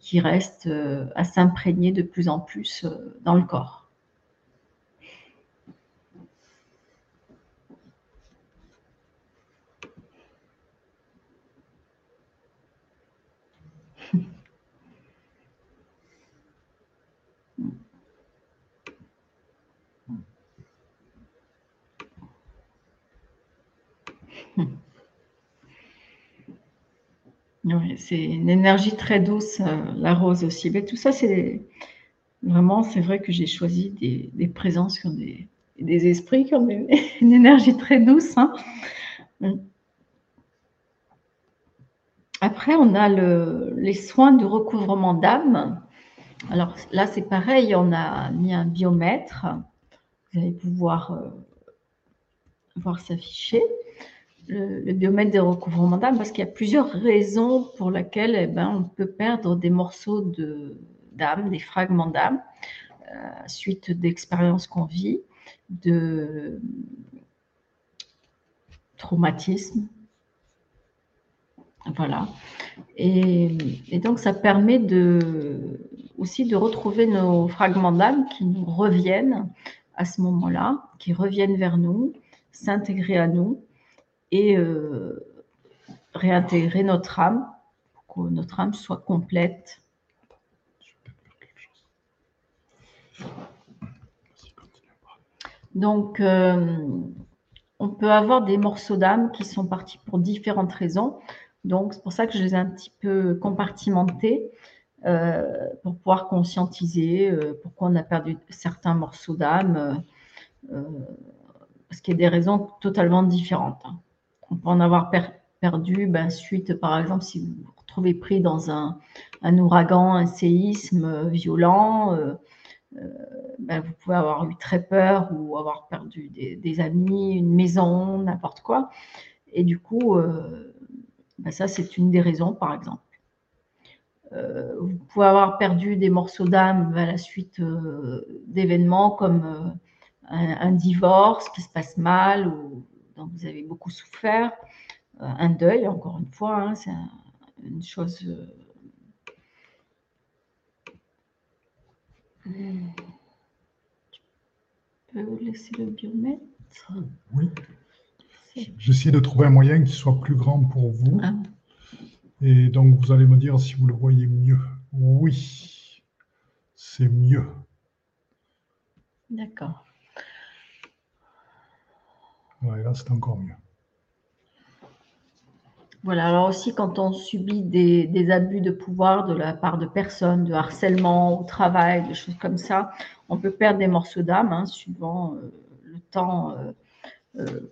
qui restent euh, à s'imprégner de plus en plus euh, dans le corps. Oui, c'est une énergie très douce, euh, la rose aussi. Mais tout ça, c'est vraiment, c'est vrai que j'ai choisi des, présences qui ont des, esprits qui ont une, énergie très douce. Hein. Après, on a les soins de recouvrement d'âme. Alors là, c'est pareil, on a mis un biomètre. Vous allez pouvoir euh, voir s'afficher. Le, biomètre des recouvrements d'âme parce qu'il y a plusieurs raisons pour lesquelles eh ben, on peut perdre des morceaux d'âme, des fragments d'âme, euh, suite d'expériences qu'on vit, de traumatisme. Voilà. Et, donc, ça permet de, aussi de retrouver nos fragments d'âme qui nous reviennent à ce moment-là, qui reviennent vers nous, s'intégrer à nous et euh, réintégrer notre âme pour que notre âme soit complète. Donc, euh, on peut avoir des morceaux d'âme qui sont partis pour différentes raisons. Donc, c'est pour ça que je les ai un petit peu compartimentés euh, pour pouvoir conscientiser pourquoi on a perdu certains morceaux d'âme, parce qu'il y a des raisons totalement différentes. Hein on peut en avoir perdu ben, suite, par exemple, si vous vous retrouvez pris dans un, ouragan, un séisme euh, violent, euh, euh, ben, vous pouvez avoir eu très peur ou avoir perdu des, amis, une maison, n'importe quoi. Et du coup, ben, ça, c'est une des raisons, par exemple. vous pouvez avoir perdu des morceaux d'âme à la suite d'événements comme un, un, divorce qui se passe mal ou donc vous avez beaucoup souffert. Euh, un deuil, encore une fois, hein, c'est une chose. Tu peux laisser le biomètre? Oui. J'essaie de trouver un moyen qui soit plus grand pour vous. Ah. Et donc, vous allez me dire si vous le voyez mieux. Oui, c'est mieux. D'accord. Ouais, là, c'est encore mieux. Voilà, alors aussi quand on subit des, abus de pouvoir de la part de personnes, de harcèlement au travail, des choses comme ça, on peut perdre des morceaux d'âme, hein, suivant euh, le temps euh, euh,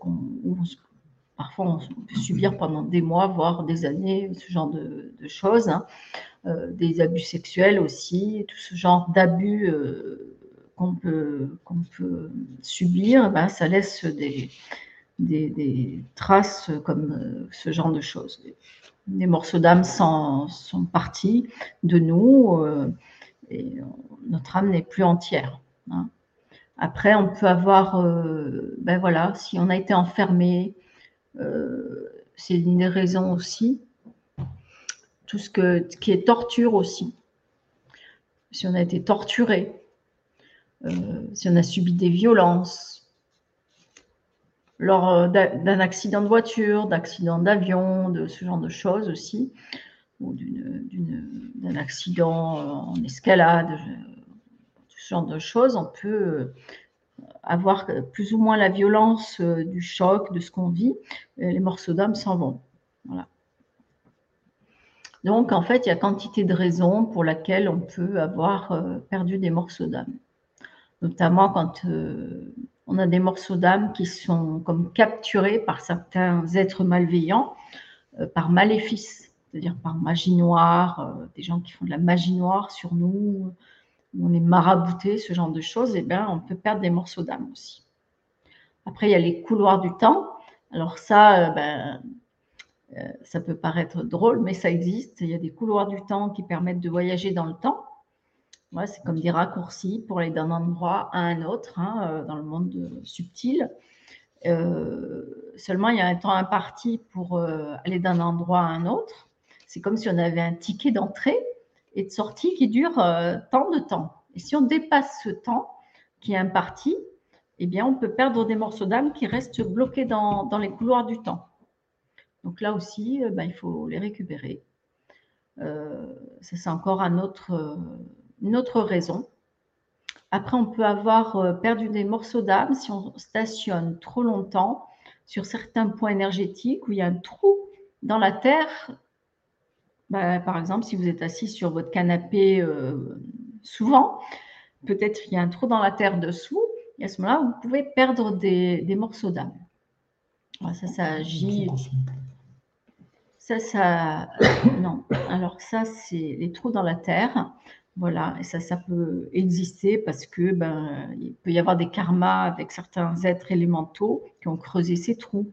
parfois on peut subir pendant des mois, voire des années, ce genre de, choses, hein. des abus sexuels aussi, tout ce genre d'abus qu'on peut, qu'on peut subir, ben, ça laisse des, des, traces comme euh, ce genre de choses. Les morceaux d'âme sont, sont, partis de nous euh, et notre âme n'est plus entière. Hein. Après, on peut avoir, euh, ben voilà, si on a été enfermé, c'est une des raisons aussi. Tout ce, que, qui est torture aussi. Si on a été torturé, si on a subi des violences, lors euh, d'un accident de voiture, d'accident d'avion, de ce genre de choses aussi, ou d'un accident euh, en escalade, ce genre de choses, on peut euh, avoir plus ou moins la violence du choc, de ce qu'on vit, les morceaux d'âme s'en vont. Donc, en fait, il y a quantité de raisons pour lesquelles on peut avoir perdu des morceaux d'âme. Notamment quand on a des morceaux d'âme qui sont comme capturés par certains êtres malveillants, euh, par maléfices, c'est-à-dire par magie noire, euh, des gens qui font de la magie noire sur nous, on est marabouté, ce genre de choses, et eh bien, on peut perdre des morceaux d'âme aussi. Après, il y a les couloirs du temps. Alors ça, euh, ben, ça peut paraître drôle, mais ça existe. Il y a des couloirs du temps qui permettent de voyager dans le temps c'est comme des raccourcis pour aller d'un endroit à un autre hein, euh, dans le monde subtil. Euh, seulement, il y a un temps imparti pour euh, aller d'un endroit à un autre. C'est comme si on avait un ticket d'entrée et de sortie qui dure tant de temps. Et si on dépasse ce temps qui est imparti, eh bien, on peut perdre des morceaux d'âme qui restent bloqués dans, les couloirs du temps. Donc là aussi, ben, il faut les récupérer. ça, c'est encore un autre une autre raison. Après, on peut avoir euh, perdu des morceaux d'âme si on stationne trop longtemps sur certains points énergétiques où il y a un trou dans la terre. Bah, par exemple, si vous êtes assis sur votre canapé euh, souvent, peut-être qu'il y a un trou dans la terre dessous, et à ce moment-là, vous pouvez perdre des, morceaux d'âme. Ça, ça agit. Ça, ça. Non. Alors, ça, c'est les trous dans la terre. Voilà, et ça, ça peut exister parce que ben, il peut y avoir des karmas avec certains êtres élémentaux qui ont creusé ces trous.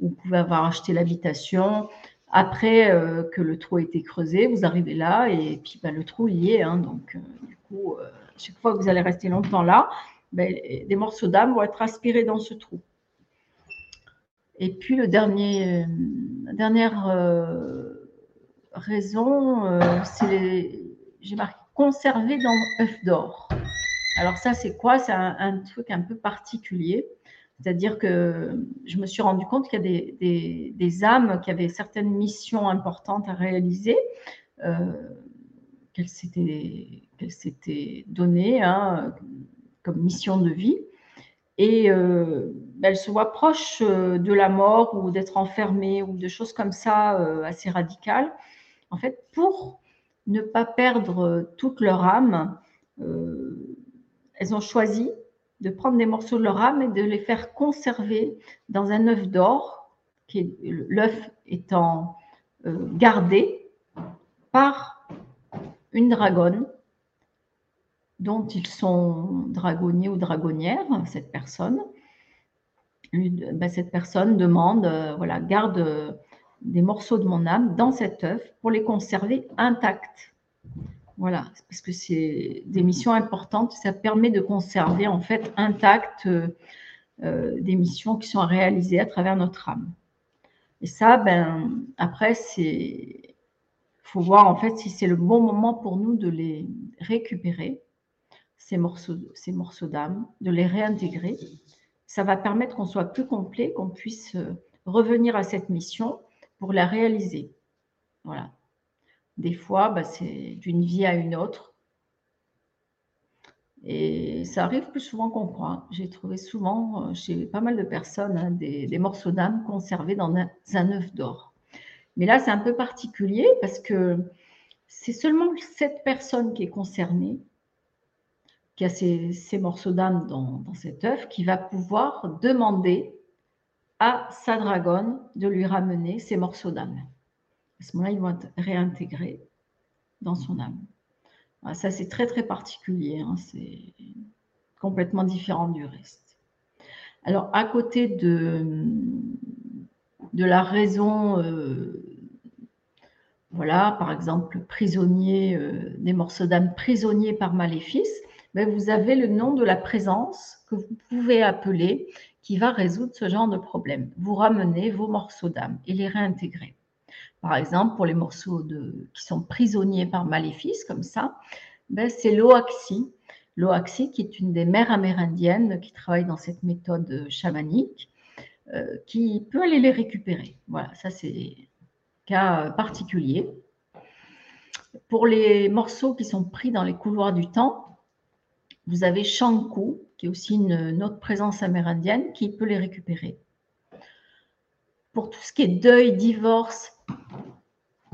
Vous pouvez avoir acheté l'habitation. Après euh, que le trou ait été creusé, vous arrivez là et puis ben, le trou y est. Hein. donc, du coup, chaque fois que vous allez rester longtemps là, ben, des morceaux d'âme vont être aspirés dans ce trou. Et puis, le dernier, dernière raison, c'est j'ai marqué conserver dans œuf d'or. Alors ça, c'est quoi? C'est un, truc un peu particulier. C'est-à-dire que je me suis rendu compte qu'il y a des, âmes qui avaient certaines missions importantes à réaliser, euh, qu'elles s'étaient données hein, comme mission de vie. Et euh, elles se voient proches euh, de la mort ou d'être enfermées ou de choses comme ça assez radicales. En fait, pour ne pas perdre toute leur âme, elles ont choisi de prendre des morceaux de leur âme et de les faire conserver dans un œuf d'or, l'œuf étant euh, gardé par une dragonne dont ils sont dragonniers ou dragonnières, cette personne. Ben, cette personne demande, euh, voilà, garde euh, des morceaux de mon âme dans cet œuf pour les conserver intacts. Voilà, parce que c'est des missions importantes. Ça permet de conserver en fait intactes euh, des missions qui sont réalisées à travers notre âme. Et ça, ben, après, c'est faut voir en fait si c'est le bon moment pour nous de les récupérer, ces morceaux, ces morceaux d'âme, de les réintégrer. Ça va permettre qu'on soit plus complet, qu'on puisse euh, revenir à cette mission pour la réaliser. Voilà. Des fois, bah, c'est d'une vie à une autre. Et ça arrive plus souvent qu'on croit. J'ai trouvé souvent euh, chez pas mal de personnes hein, des, morceaux d'âme conservés dans un, œuf d'or. Mais là, c'est un peu particulier parce que c'est seulement cette personne qui est concernée, qui a ces, morceaux d'âme dans, dans cet œuf, qui va pouvoir demander à sa dragonne de lui ramener ces morceaux d'âme. À ce moment-là, ils vont être réintégrés dans son âme. ça, c'est très, très particulier. Hein. c'est complètement différent du reste. Alors, à côté de, de la raison, euh, voilà, par exemple, prisonnier, euh, des morceaux d'âme prisonniers par maléfice, ben, vous avez le nom de la présence que vous pouvez appeler qui va résoudre ce genre de problème. Vous ramenez vos morceaux d'âme et les réintégrer. Par exemple, pour les morceaux qui sont prisonniers par maléfice, comme ça, ben, c'est l'Oaxi. L'Oaxi, qui est une des mères amérindiennes qui travaille dans cette méthode chamanique, euh, qui peut aller les récupérer. Voilà, ça c'est un cas particulier. Pour les morceaux qui sont pris dans les couloirs du temps, vous avez Shanku, qui est aussi une autre présence amérindienne, qui peut les récupérer. Pour tout ce qui est deuil, divorce,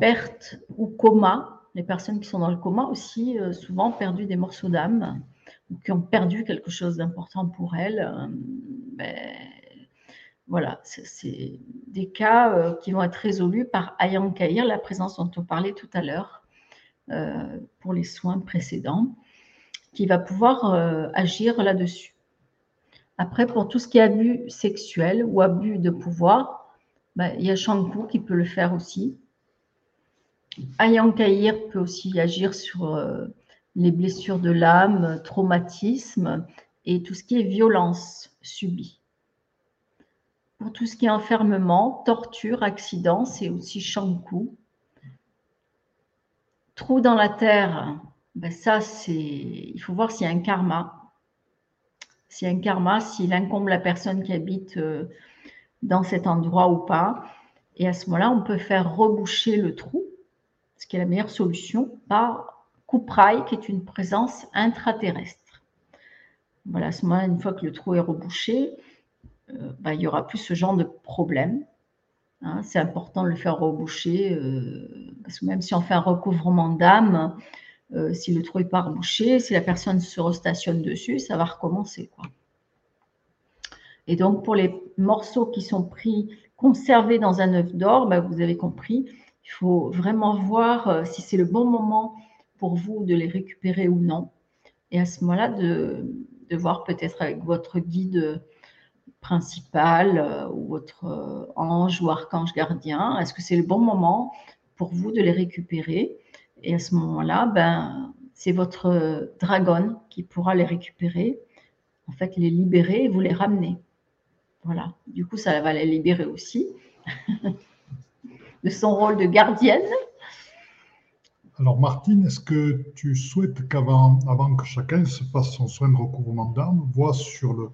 perte ou coma. Les personnes qui sont dans le coma aussi, euh, souvent perdu des morceaux d'âme ou qui ont perdu quelque chose d'important pour elles. Euh, ben, voilà, c'est des cas euh, qui vont être résolus par Ayam Kair, la présence dont on parlait tout à l'heure pour les soins précédents, qui va pouvoir agir là-dessus. Après, pour tout ce qui est abus sexuel ou abus de pouvoir, ben, il y a Shanku qui peut le faire aussi. Ayant peut aussi agir sur euh, les blessures de l'âme, traumatisme et tout ce qui est violence subie. Pour tout ce qui est enfermement, torture, accident, c'est aussi Shanku. Trou dans la terre, ben ça c'est, il faut voir s'il y a un karma. S'il y a un karma, s'il incombe la personne qui habite euh, dans cet endroit ou pas. Et à ce moment-là, on peut faire reboucher le trou ce qui est la meilleure solution, par coupraille, qui est une présence intraterrestre. Voilà, à ce moment-là, une fois que le trou est rebouché, euh, bah, il n'y aura plus ce genre de problème. Hein. c'est important de le faire reboucher, euh, parce que même si on fait un recouvrement d'âme, euh, si le trou n'est pas rebouché, si la personne se restationne dessus, ça va recommencer. Quoi. Et donc, pour les morceaux qui sont pris, conservés dans un œuf d'or, bah, vous avez compris, il faut vraiment voir euh, si c'est le bon moment pour vous de les récupérer ou non. Et à ce moment-là, de, voir peut-être avec votre guide principal euh, ou votre ange ou archange gardien Est-ce que c'est le bon moment pour vous de les récupérer Et à ce moment-là, ben, c'est votre dragon qui pourra les récupérer, en fait les libérer et vous les ramener. Voilà, du coup, ça va les libérer aussi de son rôle de gardienne. Alors Martine, est-ce que tu souhaites qu'avant avant que chacun se fasse son soin de recouvrement d'âme, voit sur le,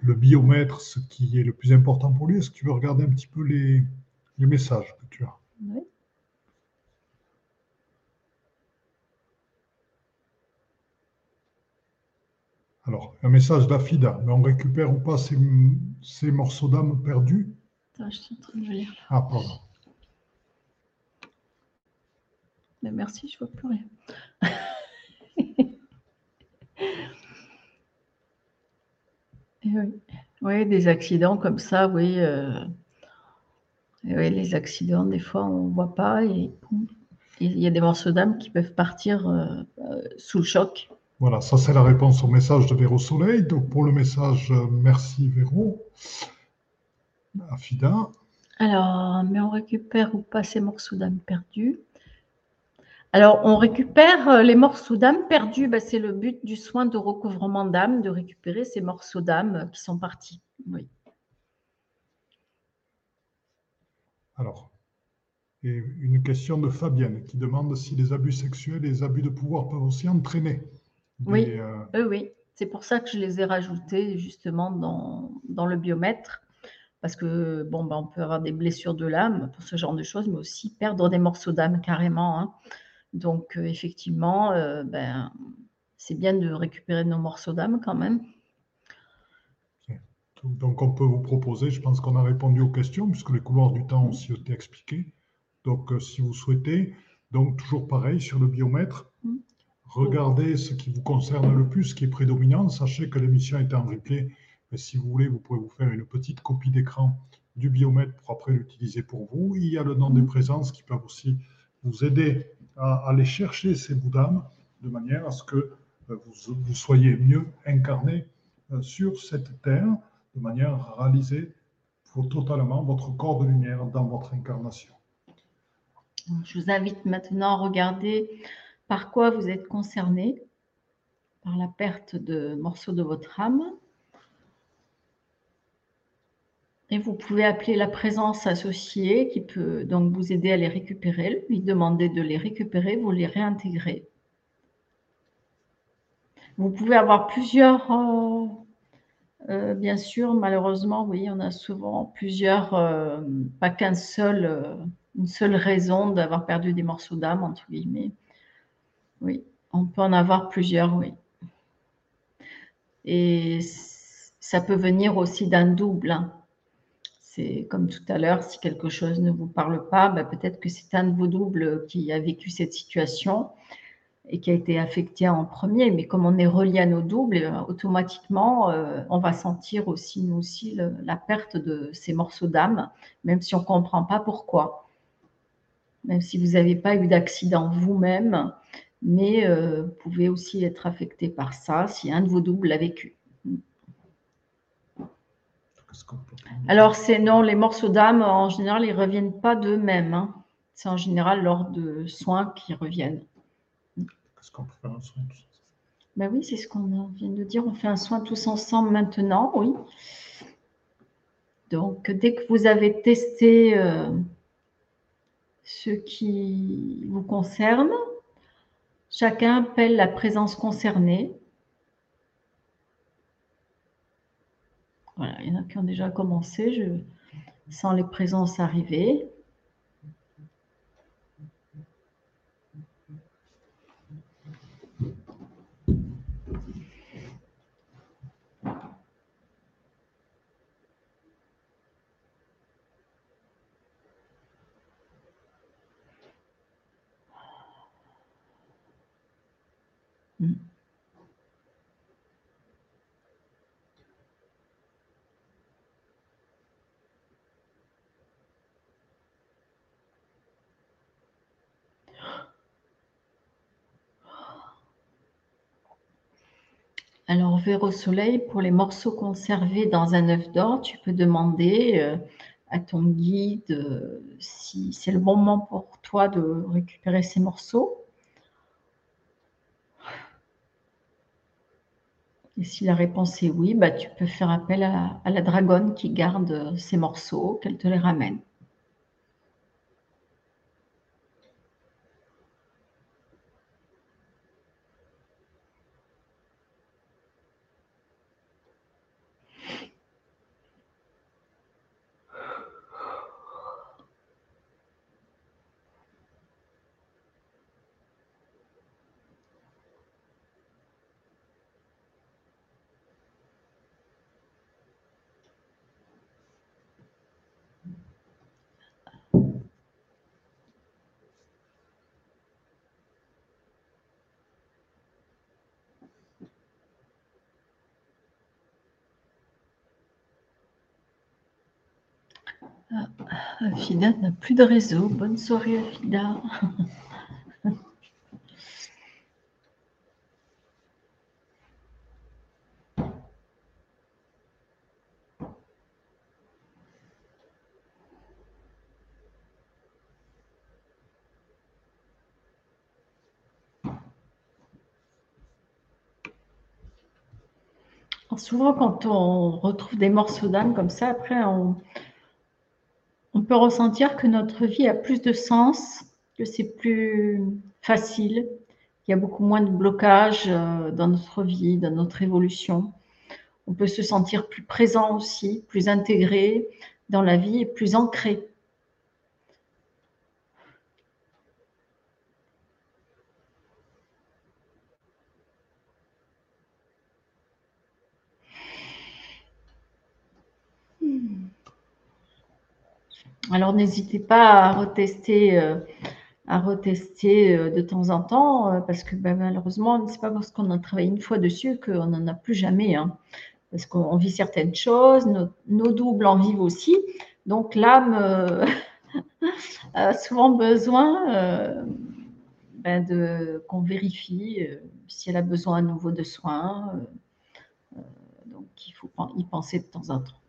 le, biomètre ce qui est le plus important pour lui? Est-ce que tu veux regarder un petit peu les, les messages que tu as? Oui. Alors, un message d'Afida, mais on récupère ou pas ces, ces morceaux d'âme perdus Attends, je suis en train de lire. Ah, pardon. Mais merci, je ne vois plus rien. oui. oui. des accidents comme ça, oui. Euh, oui, les accidents, des fois, on ne voit pas et il y a des morceaux d'âme qui peuvent partir euh, euh, sous le choc. Voilà, ça c'est la réponse au message de Véro Soleil. Donc pour le message, merci Véro. Afida. Alors, mais on récupère ou pas ces morceaux d'âme perdus alors, on récupère euh, les morceaux d'âme perdus. Ben, c'est le but du soin de recouvrement d'âme, de récupérer ces morceaux d'âme qui sont partis. Oui. Alors, et une question de Fabienne qui demande si les abus sexuels et les abus de pouvoir peuvent aussi entraîner. Oui, euh, oui. C'est pour ça que je les ai rajoutés justement dans, dans le biomètre. Parce que, bon, ben, on peut avoir des blessures de l'âme pour ce genre de choses, mais aussi perdre des morceaux d'âme carrément. Hein. Donc, euh, effectivement, euh, ben, c'est bien de récupérer nos morceaux d'âme quand même. Donc, on peut vous proposer, je pense qu'on a répondu aux questions, puisque les couloirs du temps ont aussi été expliqués. Donc, si vous souhaitez, donc toujours pareil sur le biomètre. Regardez ce qui vous concerne le plus, ce qui est prédominant. Sachez que l'émission est en replay. Mais si vous voulez, vous pouvez vous faire une petite copie d'écran du biomètre pour après l'utiliser pour vous. Il y a le nom des présences qui peuvent aussi vous aider à aller chercher ces bouts de manière à ce que euh, vous, soyez mieux incarné euh, sur cette terre, de manière à réaliser totalement votre corps de lumière dans votre incarnation. Je vous invite maintenant à regarder par quoi vous êtes concerné? Par la perte de morceaux de votre âme. Et vous pouvez appeler la présence associée qui peut donc vous aider à les récupérer, lui demander de les récupérer, vous les réintégrez. Vous pouvez avoir plusieurs, euh, euh, bien sûr, malheureusement, oui, on a souvent plusieurs, euh, pas qu'un seul, une seule raison d'avoir perdu des morceaux d'âme, entre guillemets. Oui, on peut en avoir plusieurs, oui. Et ça peut venir aussi d'un double. Hein. C'est comme tout à l'heure, si quelque chose ne vous parle pas, bah, peut-être que c'est un de vos doubles qui a vécu cette situation et qui a été affecté en premier. Mais comme on est relié à nos doubles, euh, automatiquement, euh, on va sentir aussi, nous aussi, la perte de ces morceaux d'âme, même si on ne comprend pas pourquoi. Même si vous n'avez pas eu d'accident vous-même, mais euh, vous pouvez aussi être affecté par ça si un de vos doubles l'a vécu. Alors, c'est non, les morceaux d'âme, en général, ils ne reviennent pas d'eux-mêmes. Hein. C'est en général lors de soins qui reviennent. Qu'est-ce qu'on peut faire un soin tous ben oui, c'est ce qu'on vient de dire. On fait un soin tous ensemble maintenant, oui. Donc, dès que vous avez testé euh, ce qui vous concerne, chacun appelle la présence concernée Voilà, il y en a qui ont déjà commencé. Je sens les présences arriver. Alors, vers au soleil, pour les morceaux conservés dans un œuf d'or, tu peux demander euh, à ton guide euh, si c'est le bon moment pour toi de récupérer ces morceaux. Et si la réponse est oui, bah, tu peux faire appel à, à la dragonne qui garde ces morceaux, qu'elle te les ramène. Fida n'a plus de réseau. Bonne soirée, Fida. souvent, quand on retrouve des morceaux d'âme comme ça, après, on peut ressentir que notre vie a plus de sens, que c'est plus facile, qu'il y a beaucoup moins de blocages euh, dans notre vie, dans notre évolution. On peut se sentir plus présent aussi, plus intégré dans la vie et plus ancré. Alors n'hésitez pas à retester, euh, à retester euh, de temps en temps, euh, parce que ben, malheureusement, ce n'est pas parce qu'on a travaillé une fois dessus qu'on n'en a plus jamais. Hein. parce qu'on vit certaines choses, nos, doubles en vivent aussi. Donc l'âme a souvent besoin ben, qu'on vérifie si elle a besoin à nouveau de soins. donc il faut y penser de temps en temps.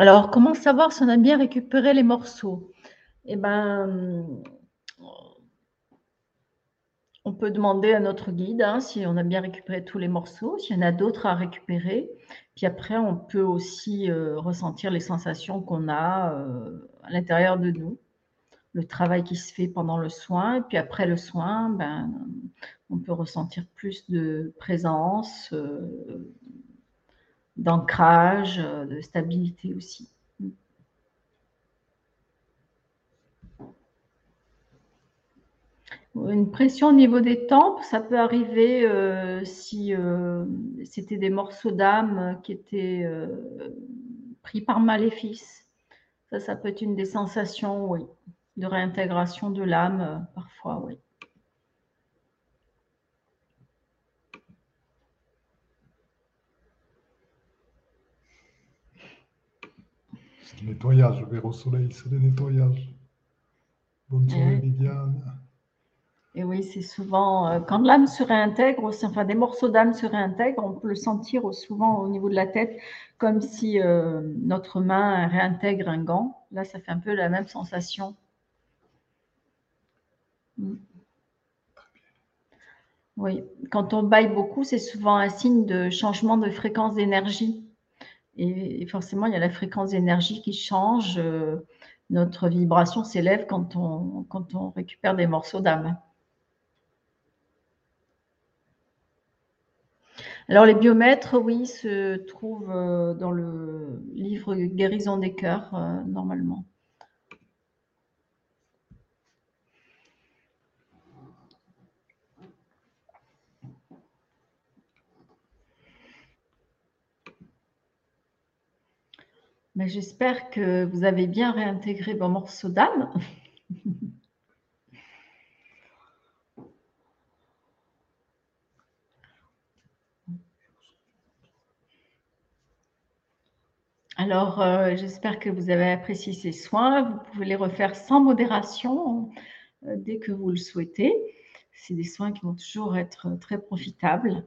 Alors, comment savoir si on a bien récupéré les morceaux? Eh bien, on peut demander à notre guide hein, si on a bien récupéré tous les morceaux, s'il y en a d'autres à récupérer. Puis après, on peut aussi euh, ressentir les sensations qu'on a euh, à l'intérieur de nous, le travail qui se fait pendant le soin. Et puis après le soin, ben, on peut ressentir plus de présence, euh, d'ancrage, euh, de stabilité aussi. Une pression au niveau des tempes, ça peut arriver euh, si euh, c'était des morceaux d'âme qui étaient pris par maléfice. Ça, ça peut être une des sensations, oui, de réintégration de l'âme, parfois, oui. Nettoyage, vers au soleil, c'est le nettoyage. Bonne soirée, Viviane. Et oui, c'est souvent, euh, quand l'âme se réintègre, enfin des morceaux d'âme se réintègrent, on peut le sentir souvent au niveau de la tête, comme si euh, notre main réintègre un gant. Là, ça fait un peu la même sensation. Mm. Oui, quand on baille beaucoup, c'est souvent un signe de changement de fréquence d'énergie. Et, forcément, il y a la fréquence d'énergie qui change. Euh, notre vibration s'élève quand on, quand on récupère des morceaux d'âme. Alors, les biomètres, oui, se trouvent euh, dans le livre Guérison des cœurs, euh, J'espère que vous avez bien réintégré vos morceaux d'âme. Alors, euh, j'espère que vous avez apprécié ces soins. Vous pouvez les refaire sans modération. dès que vous le souhaitez. C'est des soins qui vont toujours être très profitables.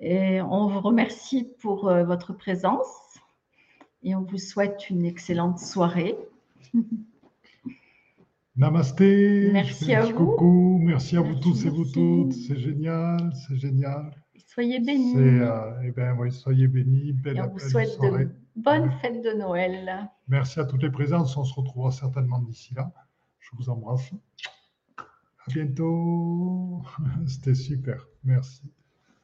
Et on vous remercie pour votre présence et on vous souhaite une excellente soirée. Namasté. Merci à vous. Coucou. Merci à vous tous et vous toutes. C'est génial, c'est génial. Soyez bénis. Euh, eh ben, oui, soyez bénis. Belle, et on vous souhaite de bonnes fêtes de Noël. Merci à toutes les présences. On se retrouvera certainement d'ici là. Je vous embrasse. À bientôt. C'était super. Merci.